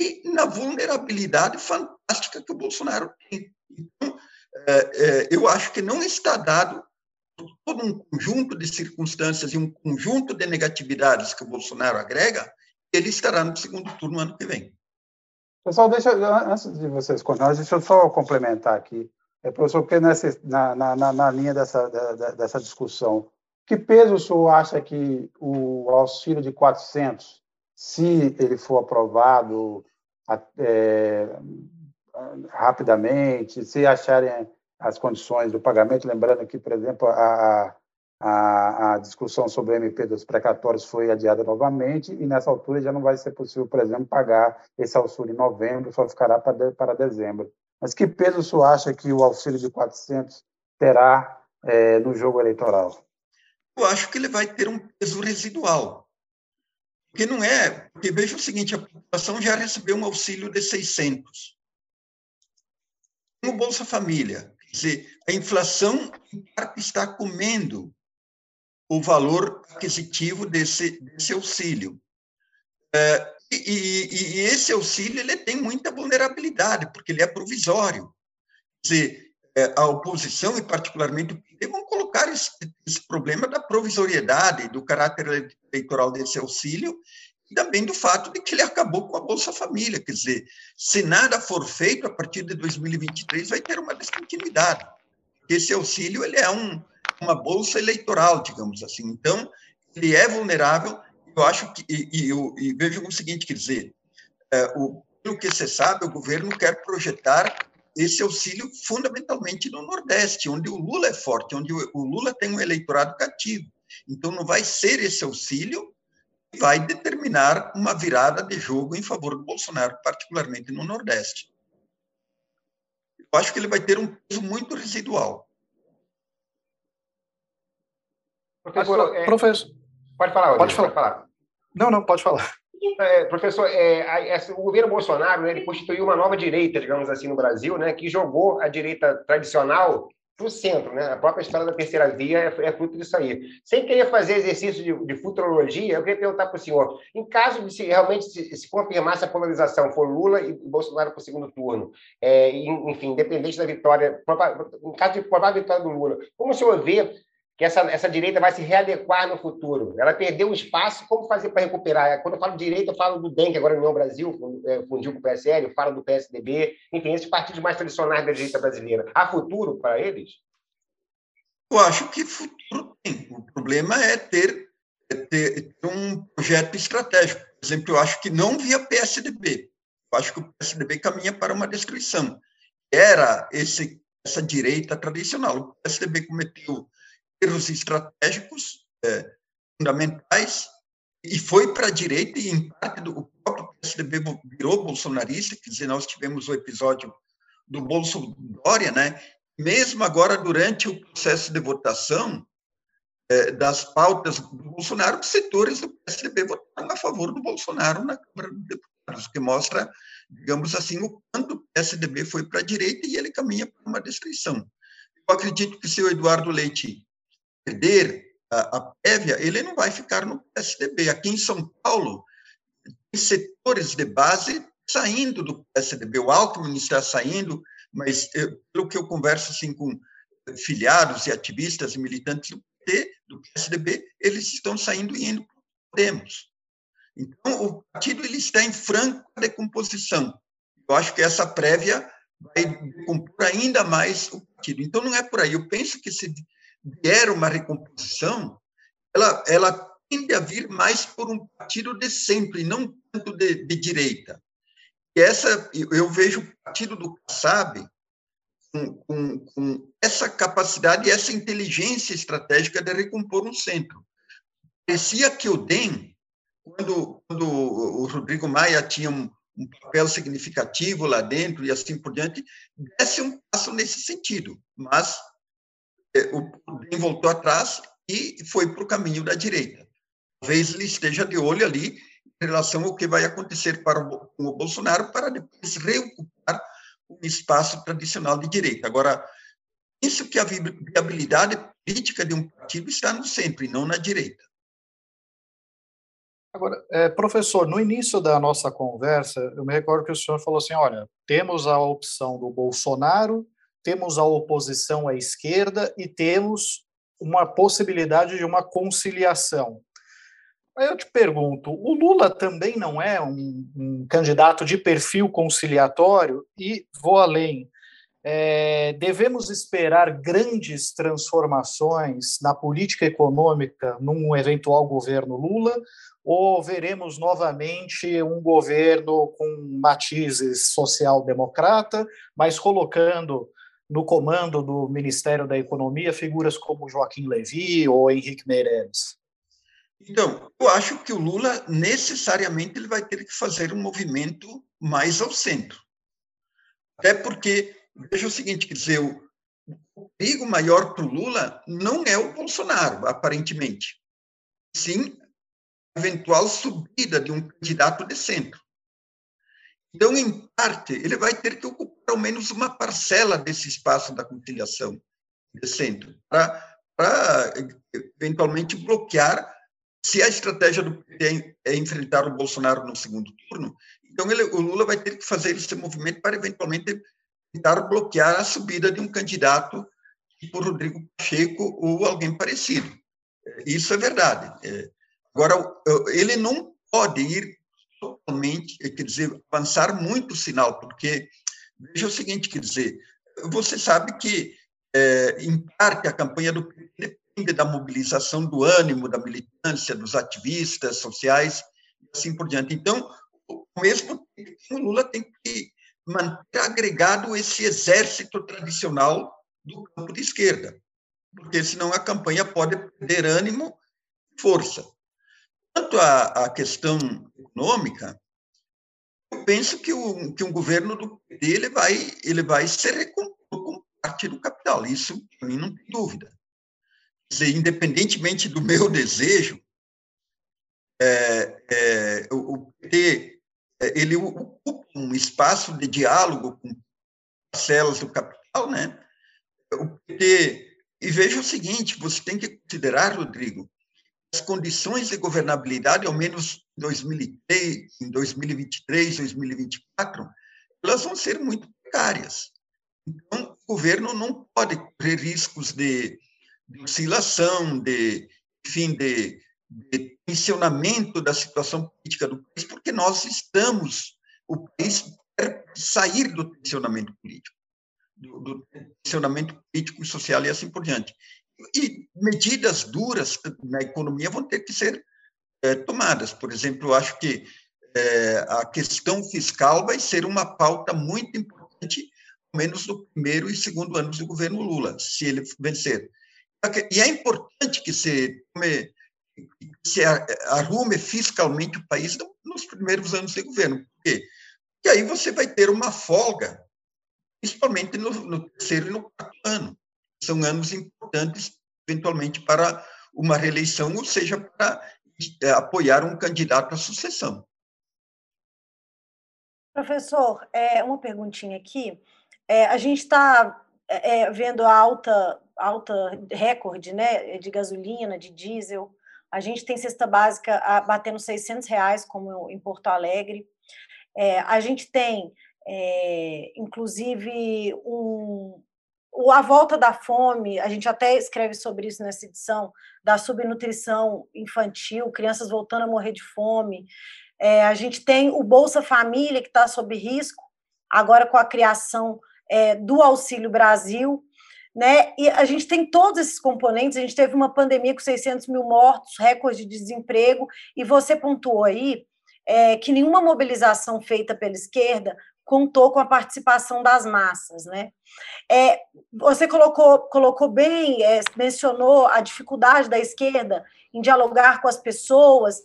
e na vulnerabilidade fantástica que o Bolsonaro tem. Então, é, é, eu acho que não está dado todo um conjunto de circunstâncias e um conjunto de negatividades que o Bolsonaro agrega, ele estará no segundo turno ano que vem. Pessoal, deixa, antes de vocês continuarem, deixa eu só complementar aqui. É, professor, porque nessa, na, na, na linha dessa, da, dessa discussão, que peso o senhor acha que o auxílio de 400, se ele for aprovado é, rapidamente, se acharem as condições do pagamento, lembrando que, por exemplo, a, a, a, discussão sobre o MP dos precatórios foi adiada novamente e nessa altura já não vai ser possível, por exemplo, pagar esse auxílio em novembro, só ficará para, para dezembro. Mas que peso o senhor acha que o auxílio de 400 terá é, no jogo eleitoral? Eu acho que ele vai ter um peso residual. Porque não é. Porque veja o seguinte: a população já recebeu um auxílio de 600. O Bolsa Família, dizer, a inflação está comendo o valor aquisitivo desse, desse auxílio. É, e, e, e, esse auxílio ele tem muita vulnerabilidade, porque ele é provisório. Quer dizer, é, a oposição, e particularmente o PT, vão colocar esse, esse problema da provisoriedade, do caráter eleitoral desse auxílio, e também do fato de que ele acabou com a Bolsa Família. Quer dizer, se nada for feito, a partir de 2023 vai ter uma descontinuidade. Esse auxílio ele é um, uma bolsa eleitoral, digamos assim. Então, ele é vulnerável. Eu acho que, e, e, e veja o seguinte, quer dizer, é, o, pelo que você sabe, o governo quer projetar esse auxílio fundamentalmente no Nordeste, onde o Lula é forte, onde o, o Lula tem um eleitorado cativo. Então, não vai ser esse auxílio vai determinar uma virada de jogo em favor do Bolsonaro, particularmente no Nordeste. Eu acho que ele vai ter um peso muito residual. Professor, é... professor... pode falar, pode falar. pode falar. Não, não, pode falar. É, professor, é, o governo Bolsonaro né, ele constituiu uma nova direita, digamos assim, no Brasil, né, que jogou a direita tradicional para o centro, né? A própria história da terceira via é, é fruto disso aí. Sem querer fazer exercício de, de futurologia, eu queria perguntar para o senhor: em caso de se realmente se, se confirmar se a polarização for Lula e Bolsonaro para o segundo turno, é, enfim, independente da vitória, em caso de provável vitória do Lula, como o senhor vê que essa, essa direita vai se readequar no futuro. Ela perdeu o espaço, como fazer para recuperar? Quando eu falo direita, eu falo do DEM, que agora é União Brasil, é, fundiu com o PSL, eu falo do PSDB, enfim, esses partidos mais tradicionais da direita brasileira. Há futuro para eles? Eu acho que futuro tem. O problema é ter, é ter, ter um projeto estratégico. Por exemplo, eu acho que não via PSDB. Eu acho que o PSDB caminha para uma destruição. Era esse, essa direita tradicional. O PSDB cometeu erros estratégicos é, fundamentais e foi para a direita e em parte do o próprio PSDB virou bolsonarista, quer dizer, nós tivemos o episódio do Bolso Dória, né? Mesmo agora durante o processo de votação é, das pautas do Bolsonaro, os setores do PSDB votaram a favor do Bolsonaro na Câmara dos Deputados, que mostra digamos assim, o quanto o PSDB foi para a direita e ele caminha para uma destruição. Eu acredito que se o Eduardo Leite perder a, a prévia, ele não vai ficar no PSDB. Aqui em São Paulo, tem setores de base saindo do PSDB. O Alckmin está saindo, mas eu, pelo que eu converso assim, com filiados e ativistas e militantes do PT, do PSDB, eles estão saindo e indo para Podemos. Então, o partido ele está em franca decomposição. Eu acho que essa prévia vai decompor ainda mais o partido. Então, não é por aí. Eu penso que se vier uma recomposição, ela, ela tende a vir mais por um partido de centro e não tanto de, de direita. E essa, eu vejo o partido do Kassab com, com, com, essa capacidade e essa inteligência estratégica de recompor um centro. Parecia que o DEM, quando, quando o Rodrigo Maia tinha um, um papel significativo lá dentro e assim por diante, desse um passo nesse sentido, mas o DEM voltou atrás e foi para o caminho da direita. Talvez ele esteja de olho ali em relação ao que vai acontecer para o, com o Bolsonaro para depois reocupar o espaço tradicional de direita. Agora, isso que a viabilidade política de um partido está no centro e não na direita. Agora, é, professor, no início da nossa conversa, eu me recordo que o senhor falou assim: olha, temos a opção do Bolsonaro, temos a oposição à esquerda e temos uma possibilidade de uma conciliação. Aí eu te pergunto: o Lula também não é um, um candidato de perfil conciliatório? E vou além. É, devemos esperar grandes transformações na política econômica num eventual governo Lula? Ou veremos novamente um governo com matizes social-democrata, mas colocando no comando do Ministério da Economia figuras como Joaquim Levy ou Henrique Meirelles? Então, eu acho que o Lula necessariamente ele vai ter que fazer um movimento mais ao centro. Até porque, veja o seguinte, quer dizer, o, o perigo maior para o Lula não é o Bolsonaro, aparentemente. Sim, a eventual subida de um candidato de centro. Então, em parte, ele vai ter que ocupar ao menos uma parcela desse espaço da conciliação de centro, para eventualmente bloquear se a estratégia do PT é enfrentar o Bolsonaro no segundo turno, então ele, o Lula vai ter que fazer esse movimento para eventualmente tentar bloquear a subida de um candidato tipo Rodrigo Pacheco ou alguém parecido. Isso é verdade. É, agora, ele não pode ir totalmente, quer dizer, avançar muito o sinal, porque veja o seguinte, quer dizer, você sabe que, é, em parte, a campanha do PT depende da mobilização do ânimo da militância, dos ativistas sociais e assim por diante. Então, ao mesmo o Lula tem que manter agregado esse exército tradicional do campo de esquerda, porque senão a campanha pode perder ânimo e força. Quanto à, à questão econômica, eu penso que, o, que um governo do PT ele vai, ele vai ser recomposto com parte do capital, isso para mim não tem dúvida dizer, independentemente do meu [LAUGHS] desejo, é, é, o PT é, ele ocupa um espaço de diálogo com parcelas do capital, né? O PT e veja o seguinte, você tem que considerar, Rodrigo, as condições de governabilidade, ao menos em 2003, em 2023, 2024, elas vão ser muito precárias. Então, o governo não pode correr riscos de de oscilação, de, enfim, de, de tensionamento da situação política do país, porque nós estamos, o país quer sair do tensionamento político, do, do tensionamento político e social e assim por diante. E medidas duras na economia vão ter que ser é, tomadas. Por exemplo, eu acho que é, a questão fiscal vai ser uma pauta muito importante, ao menos no primeiro e segundo anos do governo Lula, se ele vencer. E é importante que se, se arrume fiscalmente o país nos primeiros anos de governo. Por quê? Porque aí você vai ter uma folga, principalmente no, no terceiro e no quarto ano. São anos importantes, eventualmente, para uma reeleição, ou seja, para é, apoiar um candidato à sucessão. Professor, é, uma perguntinha aqui. É, a gente está é, é, vendo a alta, alta recorde né, de gasolina, de diesel. A gente tem cesta básica batendo 600 reais, como em Porto Alegre. É, a gente tem, é, inclusive, um, a volta da fome, a gente até escreve sobre isso nessa edição, da subnutrição infantil, crianças voltando a morrer de fome. É, a gente tem o Bolsa Família, que está sob risco, agora com a criação é, do Auxílio Brasil. Né? E a gente tem todos esses componentes. A gente teve uma pandemia com 600 mil mortos, recorde de desemprego, e você pontuou aí é, que nenhuma mobilização feita pela esquerda contou com a participação das massas, né? É, você colocou, colocou bem, é, mencionou a dificuldade da esquerda em dialogar com as pessoas,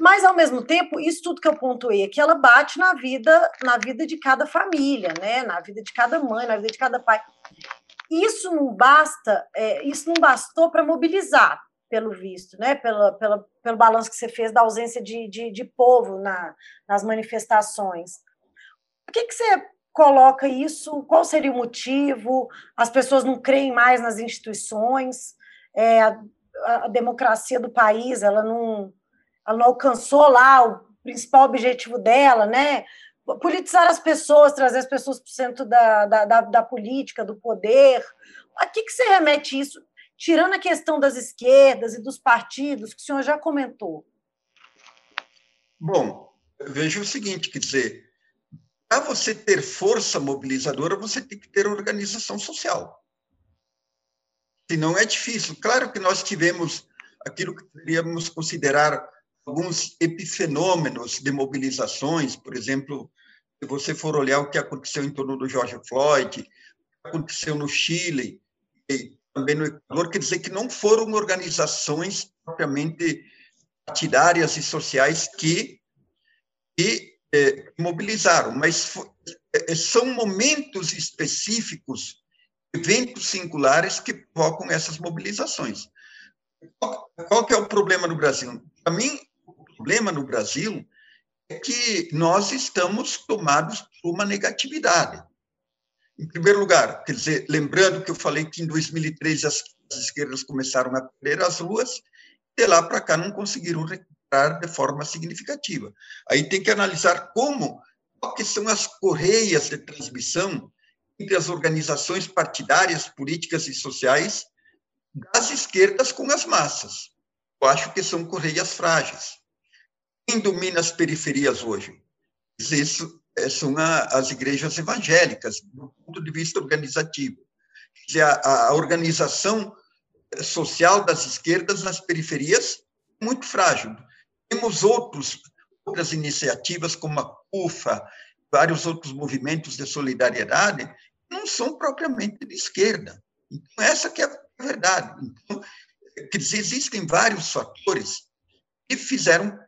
mas ao mesmo tempo, isso tudo que eu pontuei aqui, ela bate na vida, na vida de cada família, né? Na vida de cada mãe, na vida de cada pai. Isso não basta, é, isso não bastou para mobilizar, pelo visto, né? Pela, pela, pelo balanço que você fez da ausência de, de, de povo na, nas manifestações. Por que, que você coloca isso? Qual seria o motivo? As pessoas não creem mais nas instituições? É, a, a democracia do país, ela não ela não alcançou lá o principal objetivo dela, né? Politizar as pessoas, trazer as pessoas para o centro da, da, da, da, política, do poder. A que, que você remete isso, tirando a questão das esquerdas e dos partidos, que o senhor já comentou? Bom, veja o seguinte, quer dizer, para você ter força mobilizadora, você tem que ter organização social. Senão é difícil. Claro que nós tivemos aquilo que poderíamos considerar alguns epifenômenos de mobilizações, por exemplo, se você for olhar o que aconteceu em torno do George Floyd, o que aconteceu no Chile e também no Equador, quer dizer que não foram organizações propriamente partidárias e sociais que, que é, mobilizaram, mas é, são momentos específicos, eventos singulares que provocam essas mobilizações. Qual, qual que é o problema no Brasil? Para mim, problema no Brasil é que nós estamos tomados por uma negatividade. Em primeiro lugar, quer dizer, lembrando que eu falei que em 2013 as, as esquerdas começaram a perder as ruas, de lá para cá não conseguiram de forma significativa. Aí tem que analisar como, quais são as correias de transmissão entre as organizações partidárias, políticas e sociais das esquerdas com as massas. Eu acho que são correias frágeis. Quem domina as periferias hoje? Isso é, são as igrejas evangélicas, do ponto de vista organizativo. A, a organização social das esquerdas nas periferias é muito frágil. Temos outros, outras iniciativas, como a CUFA, vários outros movimentos de solidariedade, não são propriamente de esquerda. Então, essa que é a verdade. Então, dizer, existem vários fatores que fizeram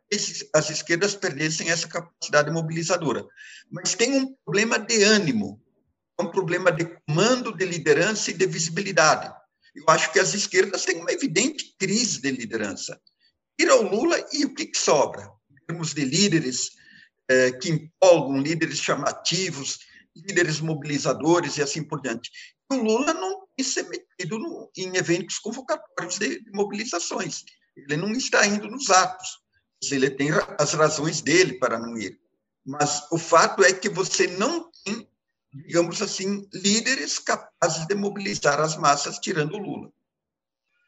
as esquerdas perdessem essa capacidade mobilizadora. Mas tem um problema de ânimo, um problema de comando, de liderança e de visibilidade. Eu acho que as esquerdas têm uma evidente crise de liderança. Tira o Lula e o que, que sobra? Em termos de líderes eh, que empolgam, líderes chamativos, líderes mobilizadores e assim por diante. O Lula não tem se metido no, em eventos convocatórios de, de mobilizações. Ele não está indo nos atos. Ele tem as razões dele para não ir. Mas o fato é que você não tem, digamos assim, líderes capazes de mobilizar as massas tirando o Lula.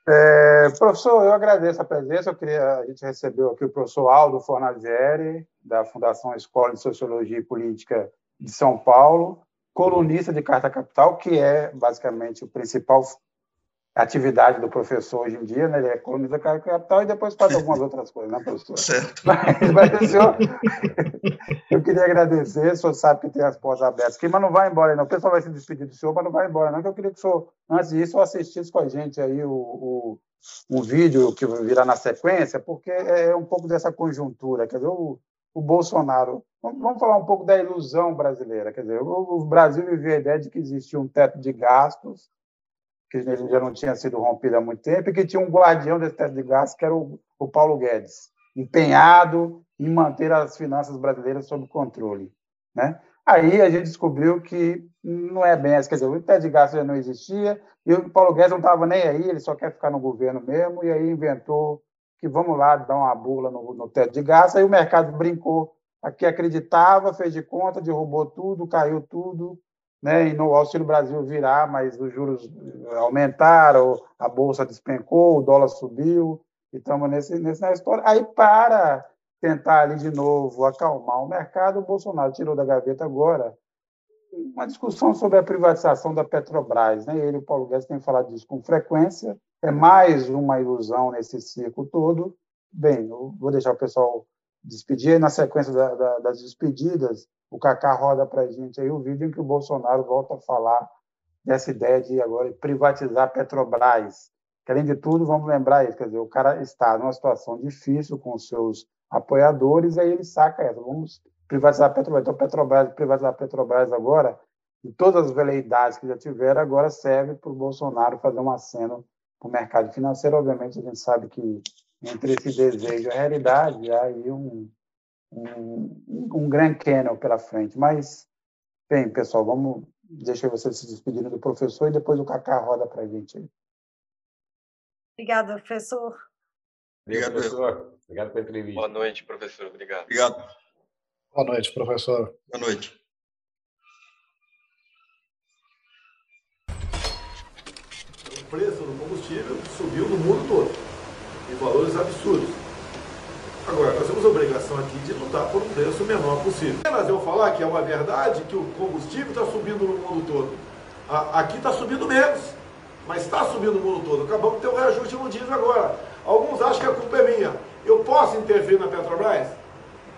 É, professor, eu agradeço a presença. Eu queria, a gente recebeu aqui o professor Aldo Fornazieri, da Fundação Escola de Sociologia e Política de São Paulo, colunista de Carta Capital, que é basicamente o principal atividade do professor hoje em dia, né? Ele é da capital e depois faz algumas [LAUGHS] outras coisas, né, professor? Certo. [LAUGHS] Mas, mas senhor, [LAUGHS] eu queria agradecer, o senhor sabe que tem as portas abertas aqui, mas não vai embora, não. O pessoal vai se despedir do senhor, mas não vai embora, não. Que eu queria que o senhor, antes disso, assistisse com a gente aí o, o, o vídeo que virá na sequência, porque é um pouco dessa conjuntura, quer dizer, o, o Bolsonaro. Vamos falar um pouco da ilusão brasileira, quer dizer, o, Brasil vivia a ideia de que existia um teto de gastos que já não tinha sido rompido há muito tempo, e que tinha um guardião desse teto de gastos, que era o, o Paulo Guedes, empenhado em manter as finanças brasileiras sob controle. né? Aí a gente descobriu que não é bem essa, quer dizer, o teto de gasto já não existia e o Paulo Guedes não estava nem aí, ele só quer ficar no governo mesmo, e aí inventou que vamos lá dar uma bula no, no teto de gasto, aí o mercado brincou, aqui acreditava, fez de conta, derrubou tudo, caiu tudo, né? E no Auxílio Brasil virar, mas os juros aumentaram, a bolsa despencou, o dólar subiu, e estamos nesse, nessa história. Aí, para tentar ali de novo acalmar o mercado, o Bolsonaro tirou da gaveta agora uma discussão sobre a privatização da Petrobras. Né? Ele o Paulo Guedes têm falado disso com frequência. É mais uma ilusão nesse ciclo todo. Bem, eu vou deixar o pessoal despedir. Na sequência da, da, das despedidas, o Cacá roda para a gente aí o vídeo em que o Bolsonaro volta a falar dessa ideia de agora privatizar Petrobras. Que, além de tudo, vamos lembrar isso, quer dizer, o cara está numa situação difícil com seus apoiadores, aí ele saca essa, vamos privatizar a Petrobras. Então, Petrobras, privatizar a Petrobras agora, e todas as veleidades que já tiveram, agora serve para o Bolsonaro fazer um aceno para o mercado financeiro. Obviamente, a gente sabe que entre esse desejo e a realidade, há aí um, um, um Grand Canyon pela frente. Mas, bem, pessoal, vamos deixar vocês se despedirem do professor e depois o Cacá roda para a gente aí. Obrigada, professor. Obrigado, professor. Obrigado pela entrevista. Boa noite, professor. Obrigado. Obrigado. Boa noite, professor. Boa noite. O preço do combustível subiu no mundo todo, em valores absurdos. Agora, nós temos a obrigação aqui de lutar por um preço menor possível. Mas eu falar que é uma verdade que o combustível está subindo no mundo todo. Aqui está subindo menos, mas está subindo no mundo todo. Acabamos de ter um reajuste no diesel agora. Alguns acham que a culpa é minha. Eu posso intervir na Petrobras?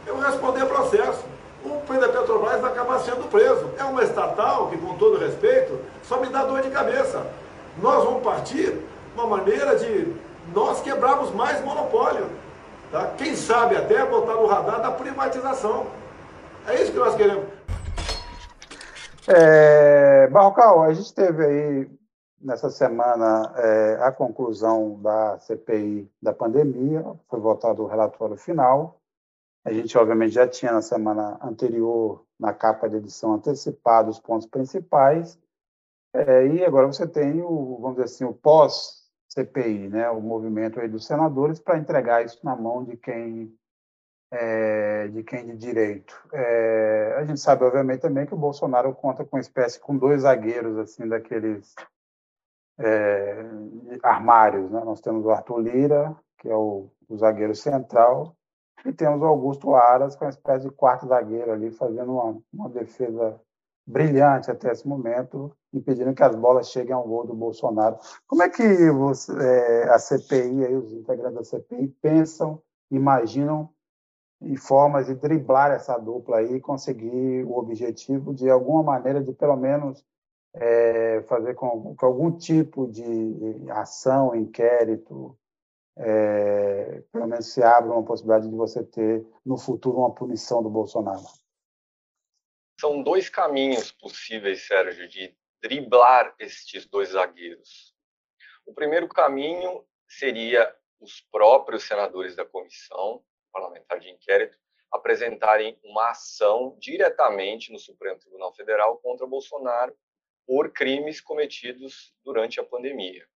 Eu responder processo. O presidente da Petrobras vai acabar sendo preso. É uma estatal que, com todo respeito, só me dá dor de cabeça. Nós vamos partir uma maneira de nós quebrarmos mais monopólio. Tá? Quem sabe até botar no radar da privatização. É isso que nós queremos. É, Barrocal, a gente teve aí nessa semana é, a conclusão da CPI da pandemia, foi votado o relatório final. A gente, obviamente, já tinha na semana anterior, na capa de edição antecipado, os pontos principais, é, e agora você tem o, vamos dizer assim, o pós-CPI, né, o movimento aí dos senadores para entregar isso na mão de quem é, de quem de direito. É, a gente sabe, obviamente, também que o Bolsonaro conta com uma espécie, com dois zagueiros, assim, daqueles é, armários. Né? Nós temos o Arthur Lira, que é o, o, zagueiro central, e temos o Augusto Aras, que é uma espécie de quarto zagueiro ali, fazendo uma, uma defesa brilhante até esse momento, impedindo que as bolas cheguem ao gol do Bolsonaro. Como é que você, é, a CPI, aí, os integrantes da CPI, pensam, imaginam em formas de driblar essa dupla e conseguir o objetivo de alguma maneira de pelo menos é, fazer com, com, algum tipo de ação, inquérito, é, pelo menos se abre uma possibilidade de você ter no futuro uma punição do Bolsonaro? São dois caminhos possíveis, Sérgio, de driblar estes dois zagueiros. O primeiro caminho seria os próprios senadores da comissão parlamentar de inquérito apresentarem uma ação diretamente no Supremo Tribunal Federal contra Bolsonaro por crimes cometidos durante a pandemia.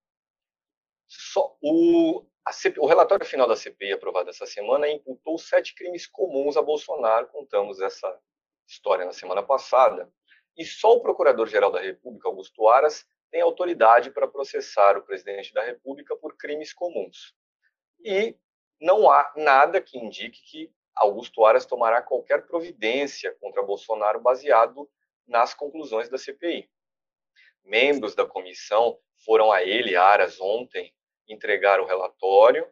Só o, CP, o relatório final da CPI, aprovado essa semana, imputou sete crimes comuns a Bolsonaro. Contamos essa história na semana passada. E só o Procurador-Geral da República, Augusto Aras, tem autoridade para processar o presidente da República por crimes comuns. E não há nada que indique que Augusto Aras tomará qualquer providência contra Bolsonaro baseado nas conclusões da CPI membros da comissão foram a ele, Aras, ontem, entregar o relatório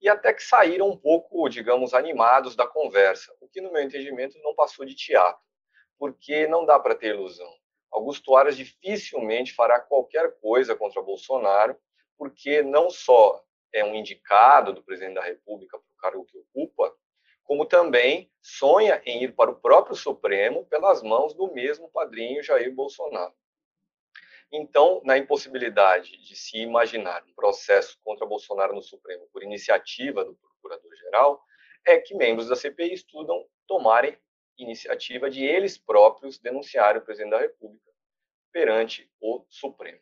e até que saíram um pouco, digamos, animados da conversa, o que, no meu entendimento, não passou de teatro, porque não dá para ter ilusão. Augusto Aras dificilmente fará qualquer coisa contra Bolsonaro, porque não só é um indicado do presidente da República para o cargo que ocupa, como também sonha em ir para o próprio Supremo pelas mãos do mesmo padrinho Jair Bolsonaro. Então, na impossibilidade de se imaginar um processo contra Bolsonaro no Supremo por iniciativa do Procurador-Geral, é que membros da CPI estudam tomarem iniciativa de eles próprios denunciarem o presidente da República perante o Supremo.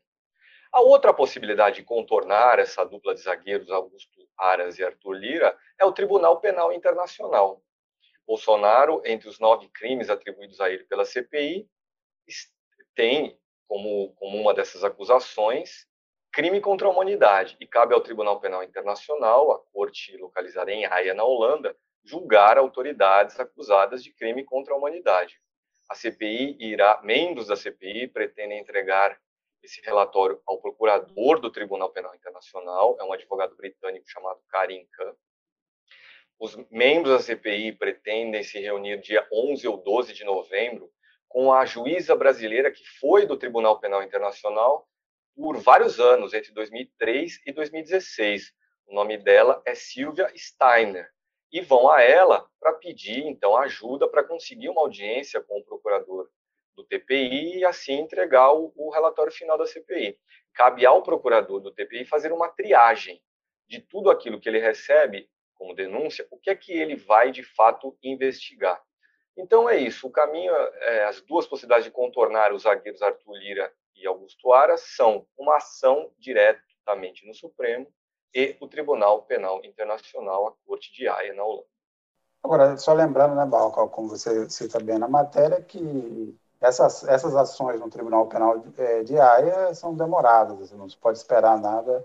A outra possibilidade de contornar essa dupla de zagueiros, Augusto Aras e Arthur Lira, é o Tribunal Penal Internacional. Bolsonaro, entre os nove crimes atribuídos a ele pela CPI, tem como, como uma dessas acusações crime contra a humanidade e cabe ao Tribunal Penal Internacional, a corte localizada em Haia, na Holanda, julgar autoridades acusadas de crime contra a humanidade. A CPI irá, membros da CPI pretendem entregar esse relatório ao procurador do Tribunal Penal Internacional, é um advogado britânico chamado Karim Khan. Os membros da CPI pretendem se reunir dia 11 ou 12 de novembro com a juíza brasileira que foi do Tribunal Penal Internacional por vários anos, entre 2003 e 2016. O nome dela é Silvia Steiner. E vão a ela para pedir, então, ajuda para conseguir uma audiência com o procurador do TPI e assim entregar o, o relatório final da CPI. Cabe ao procurador do TPI fazer uma triagem de tudo aquilo que ele recebe como denúncia, o que é que ele vai de fato investigar. Então é isso, o caminho, é, as duas possibilidades de contornar os zagueiros Arthur Lira e Augusto Aras são uma ação diretamente no Supremo e o Tribunal Penal Internacional, a Corte de Haia, na Holanda. Agora, só lembrando, né, Balcal, como você cita bem na matéria, que essas, essas ações no Tribunal Penal de, é, de Haia são demoradas, assim, não se pode esperar nada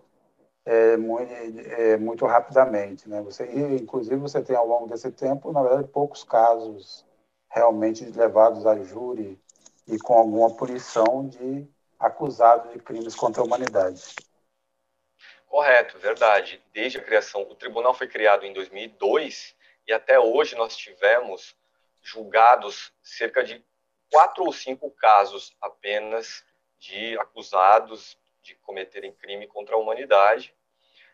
é, muito, é, muito, rapidamente. Né? Você, inclusive, você tem ao longo desse tempo, na verdade, poucos casos realmente levados a júri e com alguma punição de acusados de crimes contra a humanidade. Correto, verdade. Desde a criação, o tribunal foi criado em 2002 e até hoje nós tivemos julgados cerca de quatro ou cinco casos apenas de acusados de cometerem crime contra a humanidade.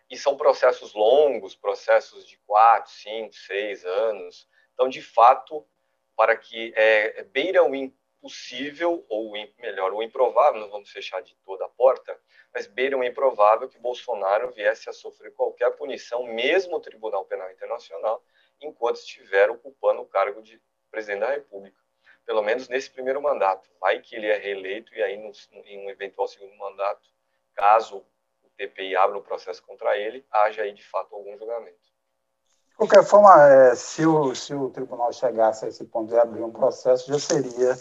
E são processos longos, processos de quatro, cinco, seis anos. Então, de fato, para que é, beira o impossível, ou melhor, o improvável, não vamos fechar de toda a porta, mas beira o improvável que Bolsonaro viesse a sofrer qualquer punição, mesmo o Tribunal Penal Internacional, enquanto estiver ocupando o cargo de presidente da República pelo menos nesse primeiro mandato. Vai que ele é reeleito e aí, em um eventual segundo mandato, caso o TPI abra o um processo contra ele, haja aí de fato algum julgamento. De qualquer forma, é, se, o, se o tribunal chegasse a esse ponto de abrir um processo, já seria,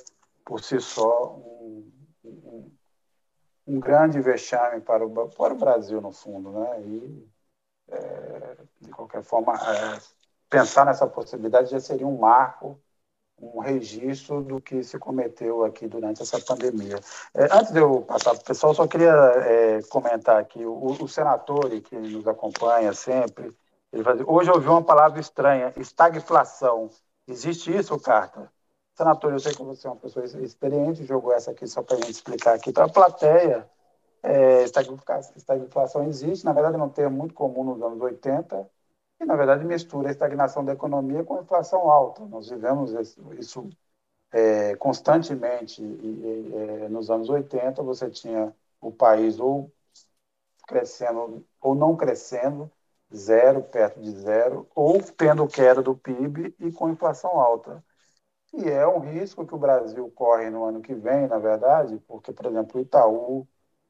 por si só, um, um, um grande vexame para o, para o Brasil, no fundo. Né? E, é, de qualquer forma, é, pensar nessa possibilidade já seria um marco um registro do que se cometeu aqui durante essa pandemia. É, antes de eu passar para o pessoal, só queria é, comentar aqui, o, o senador que nos acompanha sempre, ele hoje eu ouvi uma palavra estranha, estagflação. Existe isso, Carta? Senador, eu sei que você é uma pessoa experiente, jogou essa aqui só para a gente explicar aqui para a plateia. É, estagflação existe, na verdade é um termo muito comum nos anos 80, que, na verdade, mistura a estagnação da economia com a inflação alta. Nós vivemos isso é, constantemente. E, e, é, nos anos 80, você tinha o país ou crescendo ou não crescendo, zero, perto de zero, ou tendo queda do PIB e com inflação alta. E é um risco que o Brasil corre no ano que vem, na verdade, porque, por exemplo, o Itaú,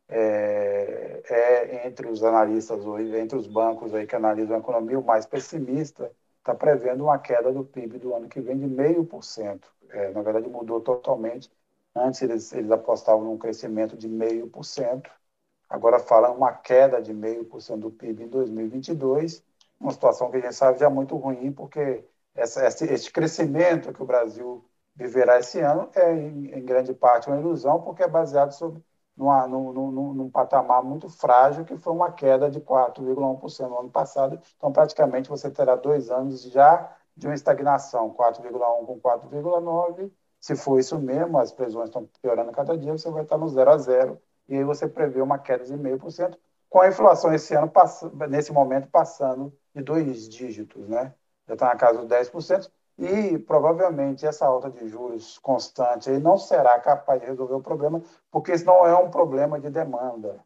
é, é, entre os analistas hoje, entre os bancos aí que analisam a economia, o mais pessimista está prevendo uma queda do PIB do ano que vem de meio por cento. É, na verdade, mudou totalmente. Antes eles, eles apostavam num crescimento de meio por cento, agora falam uma queda de meio por cento do PIB em 2022, uma situação que a gente sabe já é muito ruim, porque essa, esse, esse crescimento que o Brasil viverá esse ano é, em, em grande parte, uma ilusão, porque é baseado sobre numa, num, num, num, patamar muito frágil, que foi uma queda de 4,1% no ano passado. Então, praticamente, você terá dois anos já de uma estagnação, 4,1% com 4,9%. Se for isso mesmo, as previsões estão piorando cada dia, você vai estar no 0 a 0 e aí você prevê uma queda de 0,5%, com a inflação esse ano, nesse momento, passando de dois dígitos, né? Já está na casa dos 10%, e provavelmente essa alta de juros constante aí não será capaz de resolver o problema, porque isso não é um problema de demanda,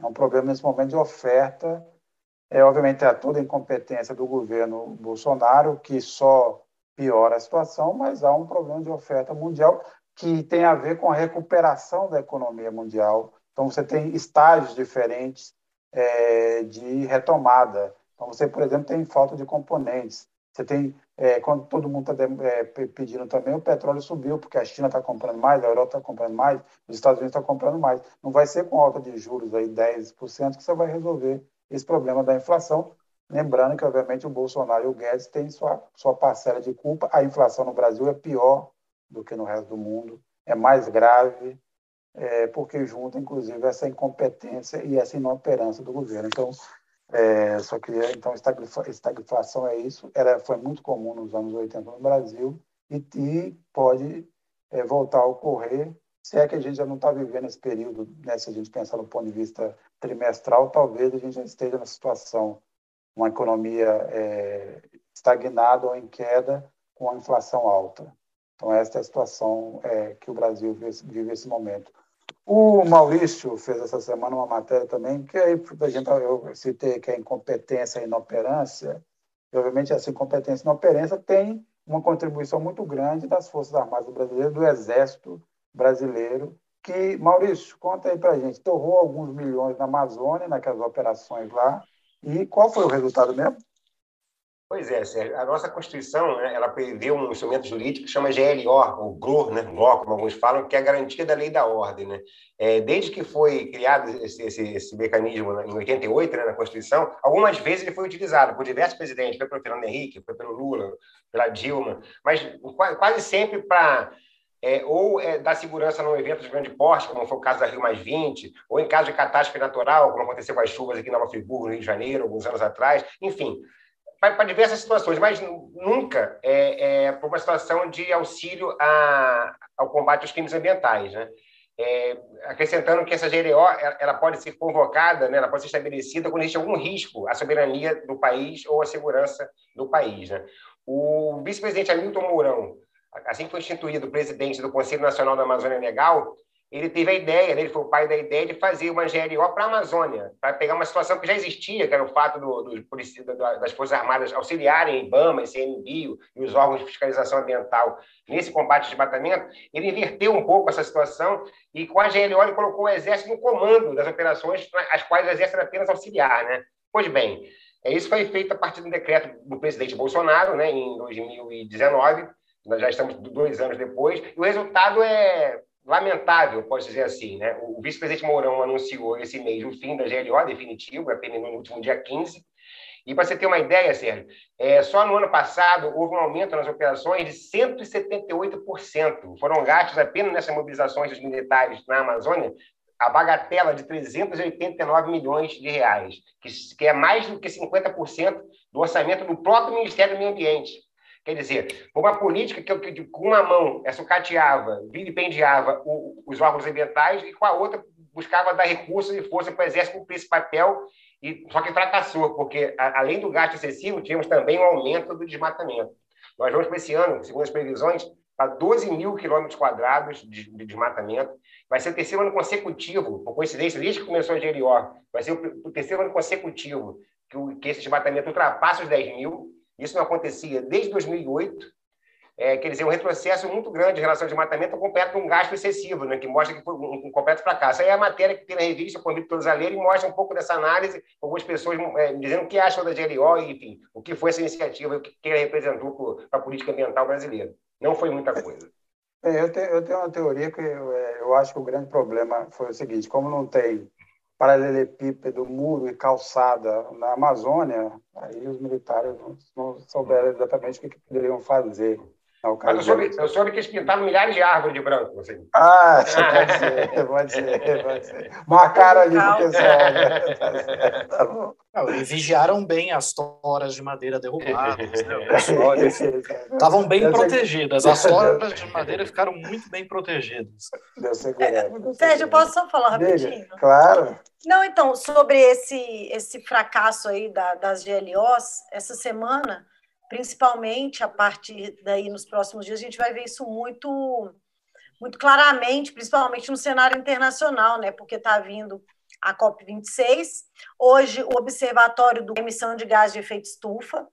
é um problema nesse momento de oferta. É, obviamente, é toda incompetência do governo Bolsonaro, que só piora a situação, mas há um problema de oferta mundial que tem a ver com a recuperação da economia mundial. Então, você tem estágios diferentes é, de retomada. Então, você, por exemplo, tem falta de componentes. Você tem, é, quando todo mundo está é, pedindo também, o petróleo subiu, porque a China está comprando mais, a Europa está comprando mais, os Estados Unidos estão comprando mais. Não vai ser com alta de juros aí 10% que você vai resolver esse problema da inflação. Lembrando que, obviamente, o Bolsonaro e o Guedes têm sua, sua parcela de culpa. A inflação no Brasil é pior do que no resto do mundo, é mais grave, é, porque junta, inclusive, essa incompetência e essa inoperância do governo. Então, é, só queria, então, estagflação é isso, ela foi muito comum nos anos 80 no Brasil e, e pode é, voltar a ocorrer, se é que a gente já não está vivendo esse período, né, se a gente pensar no ponto de vista trimestral, talvez a gente já esteja na situação, uma economia é, estagnada ou em queda com a inflação alta. Então, esta é a situação é, que o Brasil vive nesse momento. O Maurício fez essa semana uma matéria também, que aí a gente, eu citei que é incompetência e inoperância, e obviamente essa incompetência e inoperância tem uma contribuição muito grande das Forças Armadas brasileiras, do Exército brasileiro, que, Maurício, conta aí para a gente, torrou alguns milhões na Amazônia, naquelas operações lá, e qual foi o resultado mesmo? Pois é, Sérgio. A nossa Constituição, né, ela prevê um instrumento jurídico que chama GLO, ou GLO, né, GLO, como alguns falam, que é a garantia da lei da ordem. Né? É, desde que foi criado esse, esse, esse mecanismo né, em 88, né, na Constituição, algumas vezes ele foi utilizado por diversos presidentes, foi pelo Fernando Henrique, foi pelo Lula, pela Dilma, mas quase sempre para é, ou é, dar segurança num evento de grande porte, como foi o caso da Rio Mais 20, ou em caso de catástrofe natural, como aconteceu com as chuvas aqui em Nova Friburgo, no Rio de Janeiro, alguns anos atrás. Enfim, para diversas situações, mas nunca é, é, por uma situação de auxílio a, ao combate aos crimes ambientais. Né? É, acrescentando que essa GLO ela pode ser convocada, né, ela pode ser estabelecida quando existe algum risco à soberania do país ou à segurança do país. Né? O vice-presidente Hamilton Mourão, assim que foi instituído presidente do Conselho Nacional da Amazônia Legal, ele teve a ideia, né, ele foi o pai da ideia de fazer uma GLO para a Amazônia, para pegar uma situação que já existia, que era o fato do, do, das Forças Armadas auxiliarem IBAMA, ICMBio e os órgãos de fiscalização ambiental nesse combate ao desmatamento. Ele inverteu um pouco essa situação e, com a GLO, ele colocou o Exército no comando das operações, as quais o Exército era apenas auxiliar. Né? Pois bem, isso foi feito a partir do decreto do presidente Bolsonaro, né, em 2019, nós já estamos dois anos depois, e o resultado é lamentável, posso dizer assim. Né? O vice-presidente Mourão anunciou esse mês o fim da GLO definitivo, apenas no último dia 15. E para você ter uma ideia, Sérgio, é, só no ano passado houve um aumento nas operações de 178%. Foram gastos apenas nessas mobilizações dos militares na Amazônia a bagatela de 389 milhões de reais, que, que é mais do que 50% do orçamento do próprio Ministério do Meio Ambiente. Quer dizer, uma política que, com uma mão é, sucateava, vilipendiava os órgãos ambientais e com a outra buscava dar recursos e força para o Exército cumprir esse papel, e, só que fracassou, porque a, além do gasto excessivo, tínhamos também um aumento do desmatamento. Nós vamos para esse ano, segundo as previsões, para 12 mil quilômetros quadrados de, de, desmatamento. Vai ser o terceiro ano consecutivo, por coincidência, desde que começou a GLO, vai ser o, o terceiro ano consecutivo que, o, que esse desmatamento ultrapassa os 10 mil. Isso não acontecia desde 2008. É, quer dizer, um retrocesso muito grande em relação ao desmatamento completo um gasto excessivo, né, que mostra que foi um, um completo fracasso. Aí a matéria que tem na revista, eu convido todos a ler, e mostra um pouco dessa análise, algumas pessoas é, dizendo o que acham da GLO, enfim, o que foi essa iniciativa, o que, que ela representou para a política ambiental brasileira. Não foi muita coisa. É, eu, tenho, eu, tenho, uma teoria que eu, é, eu acho que o grande problema foi o seguinte: como não tem paralelepípedo, muro e calçada na Amazônia, aí os militares não, não souberam exatamente o que, que poderiam fazer. Mas eu soube, eu soube que eles pintaram milhares de árvores de branco. Assim. Ah, [LAUGHS] pode ser, pode ser, pode ser. Marcaram ali o pessoal. Né? [LAUGHS] Tá bom. Não, e vigiaram bem as toras de madeira derrubadas. Né? [LAUGHS] Estavam bem protegidas. As toras de madeira ficaram muito bem protegidas. Deu segurança. Sérgio, posso só falar rapidinho? Claro. Não, então, sobre esse, esse fracasso aí da, das GLOs, essa semana principalmente a partir daí nos próximos dias a gente vai ver isso muito muito claramente, principalmente no cenário internacional, né? Porque está vindo a COP 26. Hoje o Observatório do emissão de gás de efeito estufa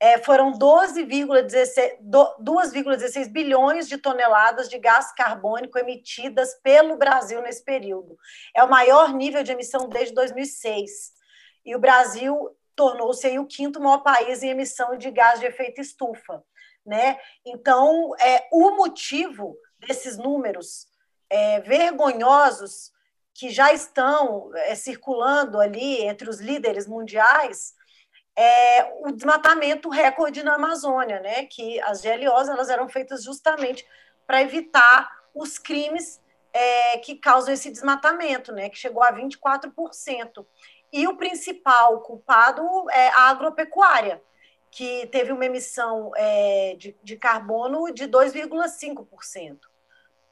é, foram 2,16 bilhões de toneladas de gás carbônico emitidas pelo Brasil nesse período. É o maior nível de emissão desde 2006. E o Brasil tornou-se o quinto maior país em emissão de gás de efeito estufa. Né? Então, é, o motivo desses números é, vergonhosos que já estão é, circulando ali entre os líderes mundiais é, o desmatamento recorde na Amazônia, né? Que as GLOs elas eram feitas justamente para evitar os crimes é, que causam esse desmatamento, né? Que chegou a 24%. E o principal culpado é a agropecuária, que teve uma emissão é, de, de carbono de 2,5%.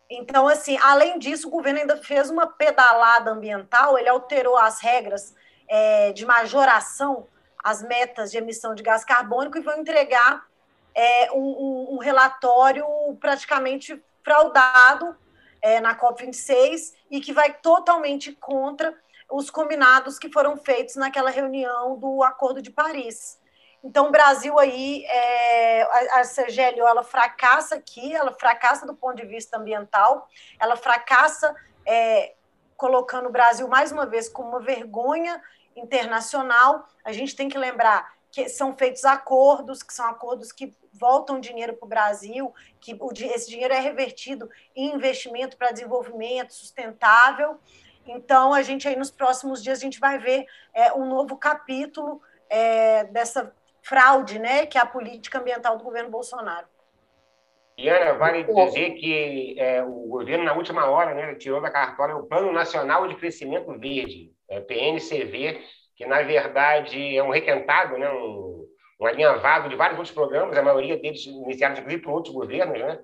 Então, assim, além disso, o governo ainda fez uma pedalada ambiental, ele alterou as regras é, de majoração as metas de emissão de gás carbônico e vão entregar é, um, um, relatório praticamente fraudado é, na COP26 e que vai totalmente contra os combinados que foram feitos naquela reunião do Acordo de Paris. Então, o Brasil aí, é, a, a CGLO, ela fracassa aqui, ela fracassa do ponto de vista ambiental, ela fracassa é, colocando o Brasil, mais uma vez, como uma vergonha internacional, a gente tem que lembrar que são feitos acordos, que são acordos que voltam dinheiro para o Brasil, que esse dinheiro é revertido em investimento para desenvolvimento sustentável. Então, a gente aí nos próximos dias a gente vai ver é, um novo capítulo é, dessa fraude, né, que é a política ambiental do governo Bolsonaro. E Ana, vale dizer que é, o governo, na última hora, né, tirou da cartola o Plano Nacional de Crescimento Verde, é, PNCV, que na verdade é um requentado, né, um, um alinhavado de vários outros programas, a maioria deles iniciados inclusive por outros governos, né,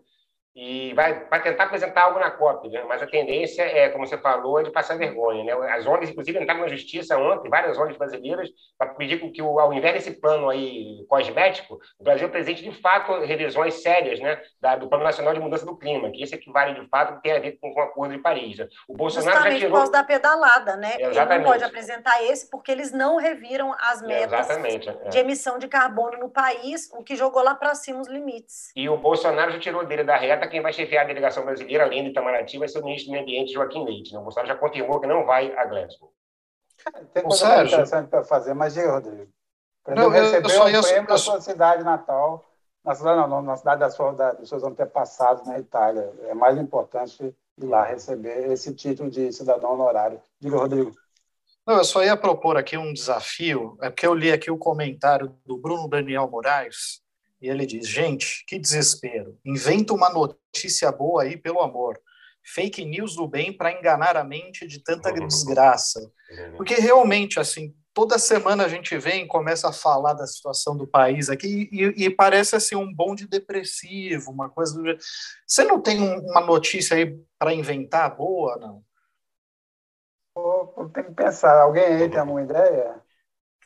e vai, vai tentar apresentar algo na COP, né? mas a tendência é, como você falou, é de passar vergonha. Né? As ONGs, inclusive, entraram na justiça ontem, várias ONGs brasileiras, para pedir que, ao invés desse plano aí cosmético, o Brasil apresente, de fato, revisões sérias né? Da, do Plano Nacional de Mudança do Clima, que isso equivale, de fato, tem a ver com, com o Acordo de Paris. Né? O Bolsonaro Justamente já tirou... por causa da pedalada, né? Exatamente. Ele não pode apresentar esse porque eles não reviram as metas é. de emissão de carbono no país, o que jogou lá para cima os limites. E o Bolsonaro já tirou dele da reta quem vai chefiar a delegação brasileira, além do Itamaraty, vai ser o ministro do Meio Ambiente, Joaquim Leite. Né? O Bolsonaro já confirmou que não vai a Glasgow. Tem coisa Sérgio... interessante para fazer, mas e, Rodrigo? Não, recebeu eu, eu um prêmio da sua cidade natal, na cidade, não, na cidade da sua, da, dos seus antepassados na Itália. É mais importante ir lá receber esse título de cidadão honorário. Diga, Rodrigo. Não, eu só ia propor aqui um desafio, é porque eu li aqui o comentário do Bruno Daniel Moraes, e ele diz: gente, que desespero. Inventa uma notícia boa aí, pelo amor. Fake news do bem para enganar a mente de tanta uhum. desgraça. Uhum. Porque realmente, assim, toda semana a gente vem e começa a falar da situação do país aqui e, e parece assim um bonde depressivo, uma coisa do... Você não tem uma notícia aí para inventar boa, não? Tem que pensar. Alguém aí tem alguma ideia?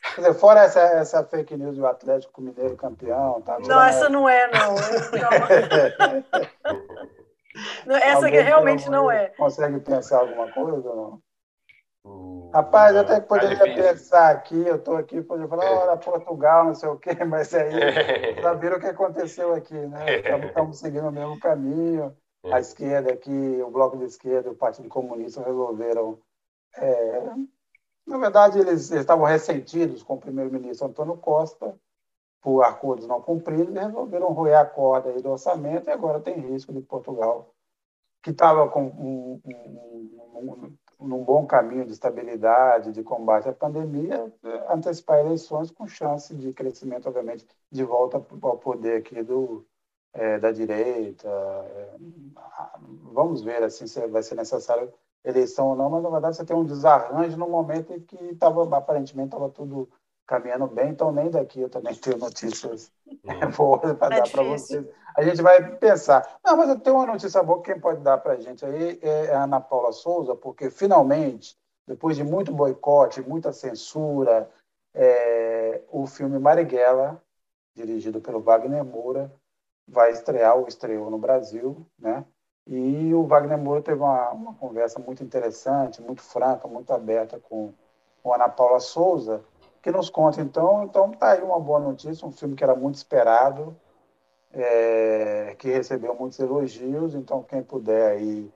Quer dizer, fora essa, essa fake news do Atlético Mineiro campeão. Tá, não, essa não é, não. [LAUGHS] não. essa aqui realmente não é. Consegue pensar alguma coisa ou não? Hum, Rapaz, eu até poderia tá pensar aqui, eu estou aqui, poderia falar, olha, Portugal, não sei o quê, [LAUGHS] mas aí já viram o que aconteceu aqui, né? Estamos seguindo o mesmo caminho. A esquerda aqui, o Bloco de Esquerda, o Partido Comunista resolveram é, na verdade, eles, estavam ressentidos com o primeiro-ministro Antônio Costa por acordos não cumpridos e resolveram roer a corda aí do orçamento e agora tem risco de Portugal, que estava com um, um, um, um, bom caminho de estabilidade, de combate à pandemia, antecipar eleições com chance de crescimento, obviamente, de volta ao poder aqui do, é, da direita. Vamos ver assim se vai ser necessário eleição ou não, mas na verdade você tem um desarranjo no momento em que tava, aparentemente estava tudo caminhando bem, então nem daqui eu também tenho notícias uhum. [LAUGHS] boas para é dar para vocês. A gente vai pensar. Não, mas eu tenho uma notícia boa que quem pode dar para a gente aí é a Ana Paula Souza, porque finalmente, depois de muito boicote, muita censura, é, o filme Marighella, dirigido pelo Wagner Moura, vai estrear ou estreou no Brasil, né? E o Wagner Moura teve uma, uma conversa muito interessante, muito franca, muito aberta com, com a Ana Paula Souza. que nos conte, então. Então, tá aí uma boa notícia, um filme que era muito esperado, é, que recebeu muitos elogios, então quem puder aí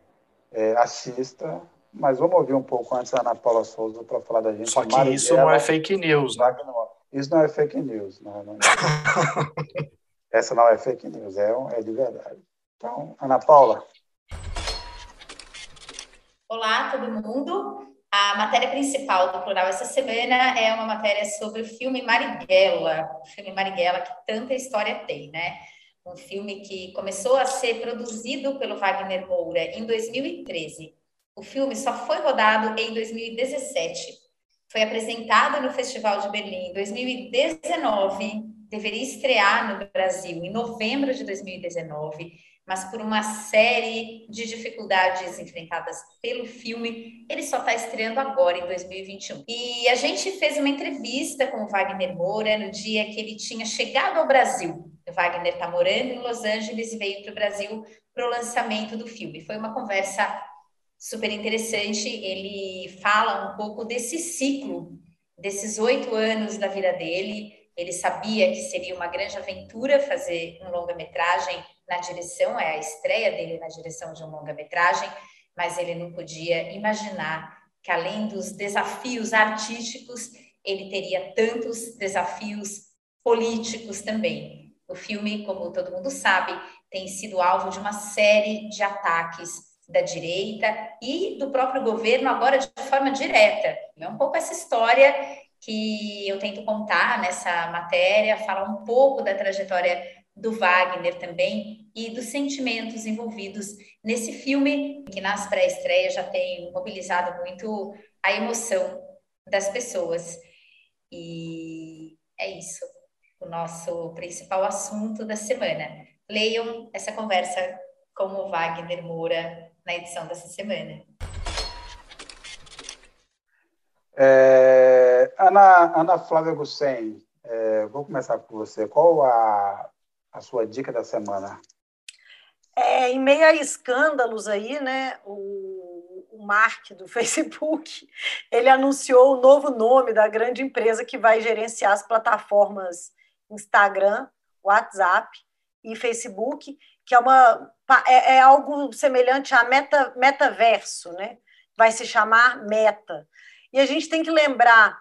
é, assista. Mas vamos ouvir um pouco antes da Ana Paula Souza para falar da gente. Só que Marighella, isso não é fake news, né? Isso não é fake news. Não, não é. Essa não é fake news, é, é de verdade. Então, Ana Paula. Olá, todo mundo. A matéria principal do Plural essa semana é uma matéria sobre o filme Marighella, o filme Marighella que tanta história tem, né? Um filme que começou a ser produzido pelo Wagner Moura em 2013. O filme só foi rodado em 2017. Foi apresentado no Festival de Berlim em 2019, deveria estrear no Brasil em novembro de 2019 mas por uma série de dificuldades enfrentadas pelo filme, ele só está estreando agora, em 2021. E a gente fez uma entrevista com o Wagner Moura no dia que ele tinha chegado ao Brasil. O Wagner está morando em Los Angeles e veio para o Brasil para o lançamento do filme. Foi uma conversa super interessante. Ele fala um pouco desse ciclo, desses oito anos da vida dele. Ele sabia que seria uma grande aventura fazer um longa-metragem na direção, é a estreia dele na direção de um longa-metragem, mas ele não podia imaginar que além dos desafios artísticos, ele teria tantos desafios políticos também. O filme, como todo mundo sabe, tem sido alvo de uma série de ataques da direita e do próprio governo, agora de forma direta. É um pouco essa história que eu tento contar nessa matéria, falar um pouco da trajetória do Wagner também e dos sentimentos envolvidos nesse filme, que nas pré-estreias já tem mobilizado muito a emoção das pessoas. E é isso, o nosso principal assunto da semana. Leiam essa conversa com o Wagner Moura na edição dessa semana. É, Ana, Ana Flávia Gussen, é, vou começar por você. Qual a a sua dica da semana? É, em meio a escândalos aí, né, o, o Mark do [LAUGHS] Facebook, ele anunciou o novo nome da grande empresa que vai gerenciar as plataformas Instagram, WhatsApp e Facebook, que é, uma, é, é algo semelhante a meta, metaverso, né? vai se chamar Meta. E a gente tem que lembrar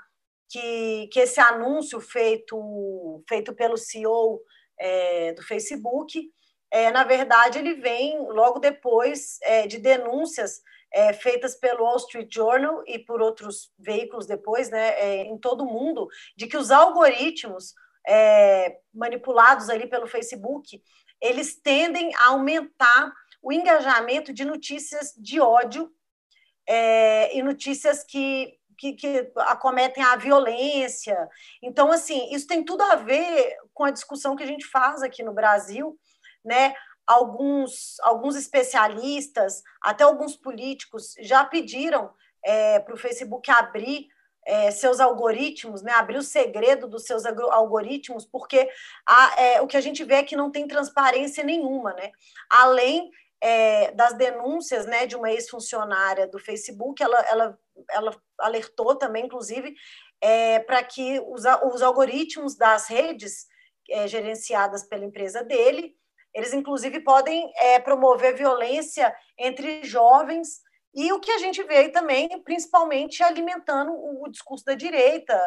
que, que esse anúncio feito, feito pelo CEO é, do Facebook, é, na verdade, ele vem logo depois é, de denúncias é, feitas pelo Wall Street Journal e por outros veículos depois, né, é, em todo o mundo, de que os algoritmos é, manipulados ali pelo Facebook, eles tendem a aumentar o engajamento de notícias de ódio e notícias que que, que acometem a violência. Então, assim, isso tem tudo a ver com a discussão que a gente faz aqui no Brasil, né? Alguns, alguns especialistas, até alguns políticos, já pediram é, para o Facebook abrir é, seus algoritmos, né, abrir o segredo dos seus algoritmos, porque a, é, o que a gente vê é que não tem transparência nenhuma, né? Além é, das denúncias né, de uma ex-funcionária do Facebook, ela, ela, ela alertou também, inclusive, é, para que os, os algoritmos das redes é, gerenciadas pela empresa dele, eles inclusive podem promover violência entre jovens e o que a gente vê aí também, principalmente alimentando o, o discurso da direita,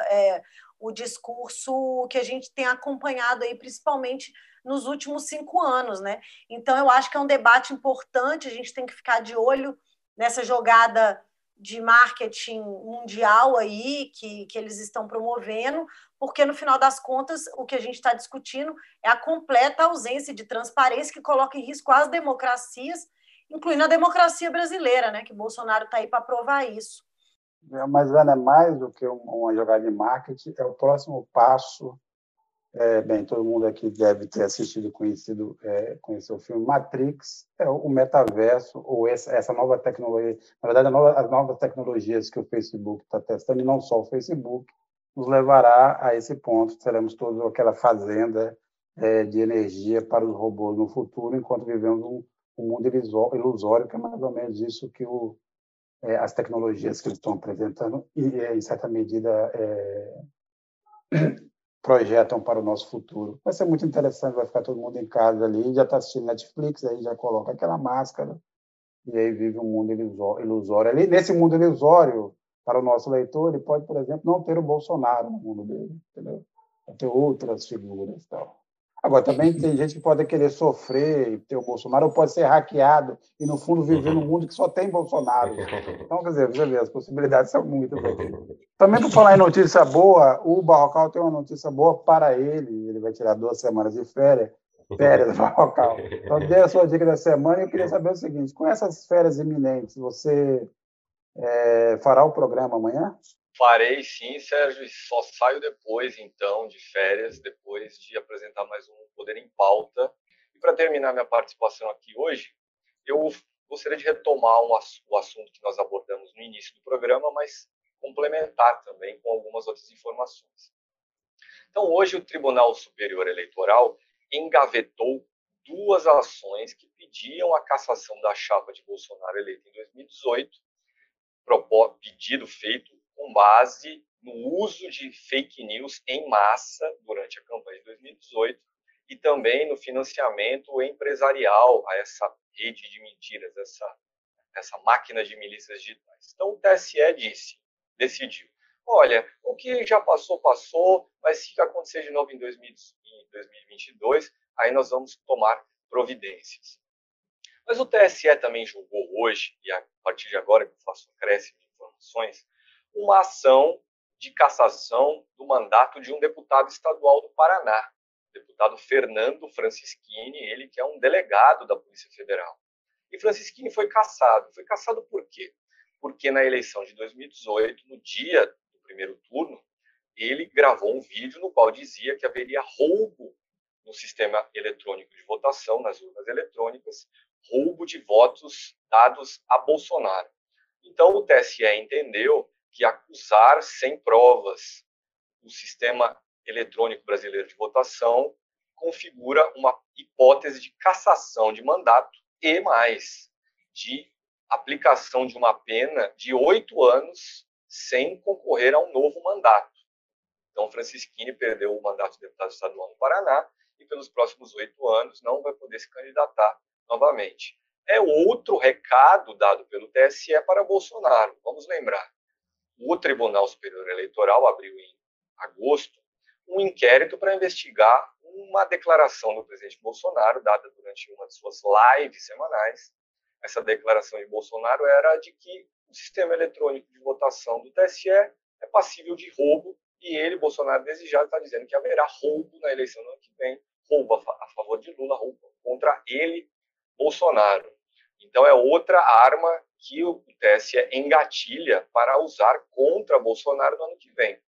o discurso que a gente tem acompanhado aí, principalmente nos últimos cinco anos, né? Então, eu acho que é um debate importante, a gente tem que ficar de olho nessa jogada de marketing mundial aí que, que eles estão promovendo, porque no final das contas o que a gente está discutindo é a completa ausência de transparência que coloca em risco as democracias, incluindo a democracia brasileira, né? Que Bolsonaro está aí para provar isso. Mas, Ana, é mais do que uma jogada de marketing, é o próximo passo é, bem, todo mundo aqui deve ter assistido, conhecido, é, conheceu o filme. Matrix, é o metaverso, ou essa, essa nova tecnologia, na verdade, nova, as novas tecnologias que o Facebook está testando, e não só o Facebook, nos levará a esse ponto, seremos todos aquela fazenda é, de energia para os robôs no futuro, enquanto vivemos um, um mundo ilusório, que é mais ou menos isso que o, é, as tecnologias que eles estão apresentando, e, em certa medida, é, projetam para o nosso futuro. Vai ser muito interessante, vai ficar todo mundo em casa ali, já está assistindo Netflix, aí já coloca aquela máscara e aí vive um mundo ilusório. Ali, nesse mundo ilusório, para o nosso leitor, ele pode, por exemplo, não ter o Bolsonaro no mundo dele, entendeu? Pode ter outras figuras tal. Agora, também tem gente que pode querer sofrer e ter o Bolsonaro, ou pode ser hackeado e, no fundo, viver num mundo que só tem Bolsonaro. Então, quer dizer, você vê, as possibilidades são muitas. Também, por falar em notícia boa, o Barrocal tem uma notícia boa para ele. Ele vai tirar duas semanas de férias. Férias, [LAUGHS] Barrocal. Então, dê a sua dica da semana e eu queria saber o seguinte: com essas férias iminentes, você é, fará o programa amanhã? Farei sim, Sérgio, e só saio depois, então, de férias, depois de apresentar mais um Poder em Pauta. E para terminar minha participação aqui hoje, eu gostaria de retomar um, o assunto que nós abordamos no início do programa, mas complementar também com algumas outras informações. Então, hoje o Tribunal Superior Eleitoral engavetou duas ações que pediam a cassação da chapa de Bolsonaro eleita em 2018, pedido feito com base no uso de fake news em massa durante a campanha de 2018 e também no financiamento empresarial a essa rede de mentiras, essa, essa máquina de milícias digitais. Então, o TSE disse, decidiu, olha, o que já passou, passou, mas se acontecer de novo em 2022, aí nós vamos tomar providências. Mas o TSE também julgou hoje, e a partir de agora que eu faço um acréscimo de informações, uma ação de cassação do mandato de um deputado estadual do Paraná, deputado Fernando Francischini, ele que é um delegado da Polícia Federal. E Francischini foi cassado. Foi cassado por quê? Porque na eleição de 2018, no dia do primeiro turno, ele gravou um vídeo no qual dizia que haveria roubo no sistema eletrônico de votação, nas urnas eletrônicas, roubo de votos dados a Bolsonaro. Então o TSE entendeu que acusar sem provas o sistema eletrônico brasileiro de votação configura uma hipótese de cassação de mandato e mais de aplicação de uma pena de oito anos sem concorrer a um novo mandato. Então, Francisquini perdeu o mandato de deputado estadual no Paraná e pelos próximos oito anos não vai poder se candidatar novamente. É outro recado dado pelo TSE para Bolsonaro. Vamos lembrar, o Tribunal Superior Eleitoral abriu em agosto um inquérito para investigar uma declaração do presidente Bolsonaro, dada durante uma de suas lives semanais. Essa declaração de Bolsonaro era de que o sistema eletrônico de votação do TSE é passível de roubo e ele, Bolsonaro, desejado, está dizendo que haverá roubo na eleição do ano que vem, roubo a favor de Lula, roubo contra ele, Bolsonaro. Então é outra arma que o TSE engatilha para usar contra Bolsonaro no ano que vem.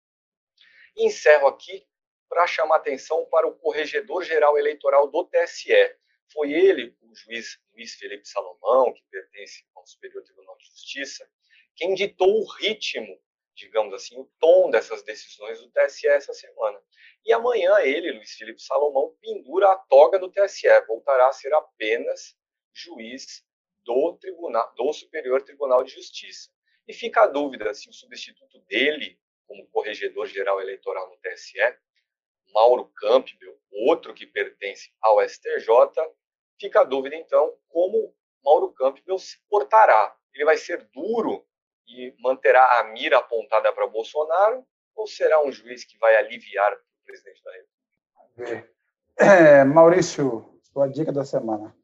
E encerro aqui para chamar atenção para o Corregedor Geral Eleitoral do TSE. Foi ele, o juiz Luiz Felipe Salomão, que pertence ao Superior Tribunal de Justiça, quem ditou o ritmo, digamos assim, o tom dessas decisões do TSE essa semana. E amanhã ele, Luiz Felipe Salomão, pendura a toga do TSE, voltará a ser apenas juiz do tribunal, do Superior Tribunal de Justiça. E fica a dúvida se o substituto dele, como corregedor geral eleitoral no TSE, Mauro Campbell, outro que pertence ao STJ, fica a dúvida então como Mauro Campbell se portará. Ele vai ser duro e manterá a mira apontada para Bolsonaro ou será um juiz que vai aliviar o presidente da República? É, Maurício, sua dica da semana.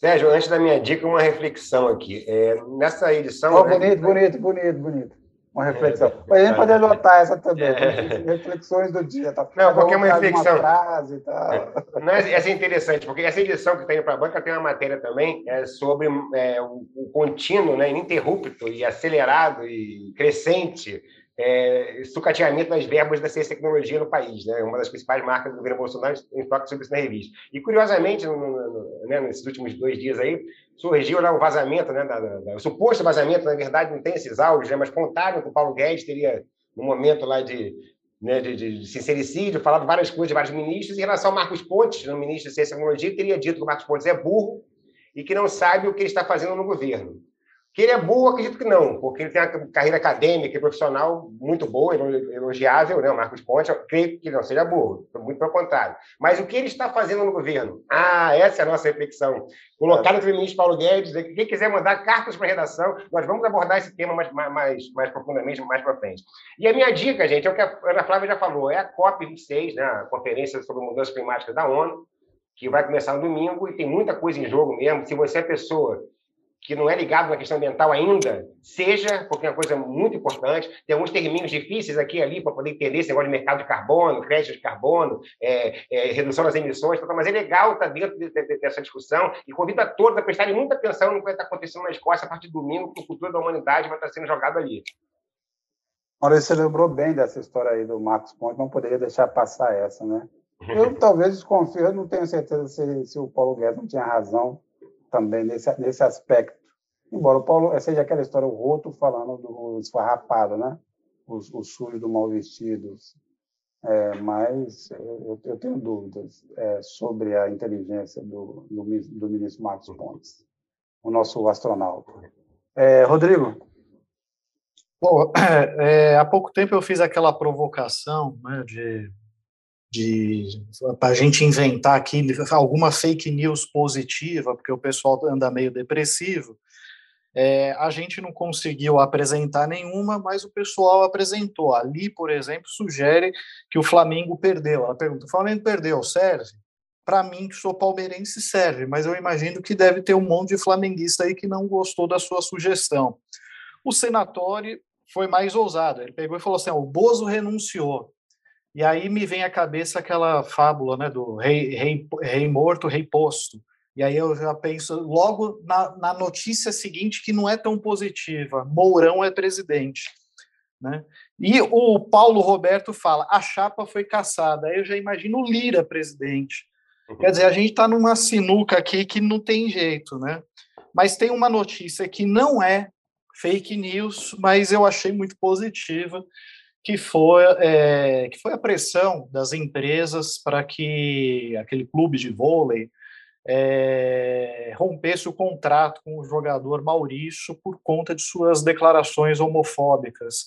Sérgio, antes da minha dica, uma reflexão aqui. É, nessa edição. Oh, bonito, bonito, bonito, bonito. Uma reflexão. É, [LAUGHS] Mas a gente pode anotar essa também. É. Reflexões do dia. Tá? Não, porque é uma reflexão. Uma frase e tal. É. Não, essa é interessante, porque essa edição que tem para a banca tem uma matéria também é, sobre é, o, o contínuo, né, ininterrupto e acelerado e crescente é, sucateamento das verbas da ciência e tecnologia no país, né? Uma das principais marcas do governo Bolsonaro em toque sobre isso na revista. E curiosamente, no, no, né, nesses últimos dois dias aí, surgiu lá um vazamento, né? Da, da, da, o suposto vazamento, na verdade, não tem esses áudios, né? Mas contaram que o Paulo Guedes teria, no momento lá de, né, de, de, sincericídio, falado várias coisas de vários ministros. Em relação ao Marcos Pontes, no ministro de Ciência e Tecnologia, teria dito que o Marcos Pontes é burro e que não sabe o que ele está fazendo no governo. Que ele é burro, acredito que não, porque ele tem uma carreira acadêmica e profissional muito boa, elogiável, né? O Marcos Ponte, eu creio que não seja burro, muito pelo contrário. Mas o que ele está fazendo no governo? Ah, essa é a nossa reflexão. Colocar o ministro Paulo Guedes, quem quiser mandar cartas para redação, nós vamos abordar esse tema mais, mais, mais profundamente, mais para frente. E a minha dica, gente, é o que a Ana Flávia já falou, é a COP26, né? a Conferência sobre Mudança Climática da ONU, que vai começar no domingo e tem muita coisa em jogo mesmo. Se você é pessoa que não é ligado na questão ambiental ainda, seja, porque é uma coisa muito importante. Tem alguns terminhos difíceis aqui e ali para poder entender esse negócio de mercado de carbono, crédito de carbono, é, é, redução das emissões, mas é legal estar dentro de, de, dessa discussão e convido a todos a prestarem muita atenção no que vai estar acontecendo na Escócia a partir de domingo, porque o futuro da humanidade vai estar sendo jogado ali. Maurício, você lembrou bem dessa história aí do Marcos Ponte, não poderia deixar passar essa, né? Eu [LAUGHS] talvez desconfio, eu não tenho certeza se, se o Paulo Guedes não tinha razão também nesse, nesse aspecto. Embora o Paulo seja aquela história, o roto falando do esfarrapado, né? Os, os sujos do mal vestidos. É, mas eu, eu, tenho dúvidas é, sobre a inteligência do, do, do, ministro Marcos Pontes, o nosso astronauta. É, Rodrigo? Bom, [CLEARS THROAT] é, há pouco tempo eu fiz aquela provocação né, de para a gente inventar aqui alguma fake news positiva, porque o pessoal anda meio depressivo. É, a gente não conseguiu apresentar nenhuma, mas o pessoal apresentou. Ali, por exemplo, sugere que o Flamengo perdeu. Ela pergunta: o Flamengo perdeu, serve? Para mim, que sou palmeirense, serve, mas eu imagino que deve ter um monte de flamenguista aí que não gostou da sua sugestão. O Senatório foi mais ousado. Ele pegou e falou assim: o Bozo renunciou. E aí me vem à cabeça aquela fábula né, do rei, rei, rei morto, rei posto. E aí eu já penso logo na, na notícia seguinte, que não é tão positiva: Mourão é presidente. Né? E o Paulo Roberto fala: a chapa foi caçada. Aí eu já imagino Lira presidente. Quer dizer, a gente está numa sinuca aqui que não tem jeito, né? Mas tem uma notícia que não é fake news, mas eu achei muito positiva, que foi, é, que foi a pressão das empresas para que aquele clube de vôlei é, rompesse o contrato com o jogador Maurício por conta de suas declarações homofóbicas.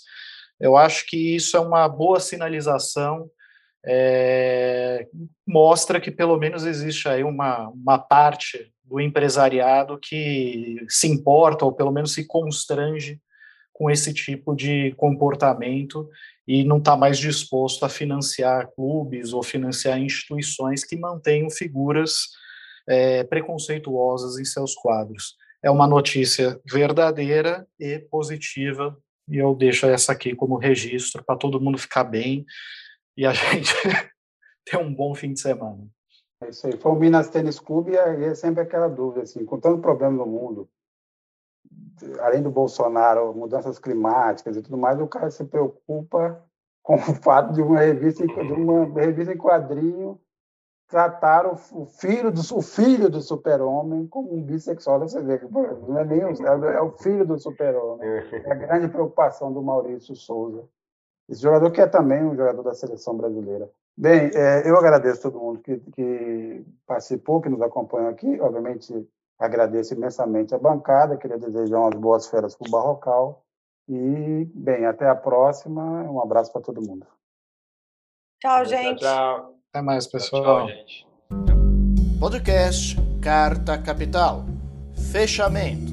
Eu acho que isso é uma boa sinalização, é, mostra que pelo menos existe aí uma, uma parte do empresariado que se importa, ou pelo menos se constrange com esse tipo de comportamento e não está mais disposto a financiar clubes ou financiar instituições que mantenham figuras é, preconceituosas em seus quadros. É uma notícia verdadeira e positiva, e eu deixo essa aqui como registro para todo mundo ficar bem e a [LAUGHS] gente ter um bom fim de semana. É isso aí. Foi o Minas Tênis Clube e é sempre aquela dúvida, assim, com tanto problema no mundo, além do Bolsonaro, mudanças climáticas e tudo mais, o cara se preocupa [LAUGHS] com o fato de uma revista, de uma revista em quadrinho tratar o, filho do o filho do super-homem como um bissexual. Você vê, não é nem o, é o filho do super-homem. É a grande preocupação do Maurício Souza. Esse jogador que é também um jogador da seleção brasileira. Bem, é, eu agradeço todo mundo que, que participou, que nos acompanhou aqui. Obviamente, Agradeço imensamente a bancada, queria desejar umas boas férias para o Barrocal. E, bem, até a próxima. Um abraço para todo mundo. Tchau, gente. Tchau, tchau. Até mais, pessoal. Tchau, gente. Podcast Carta Capital. Fechamento.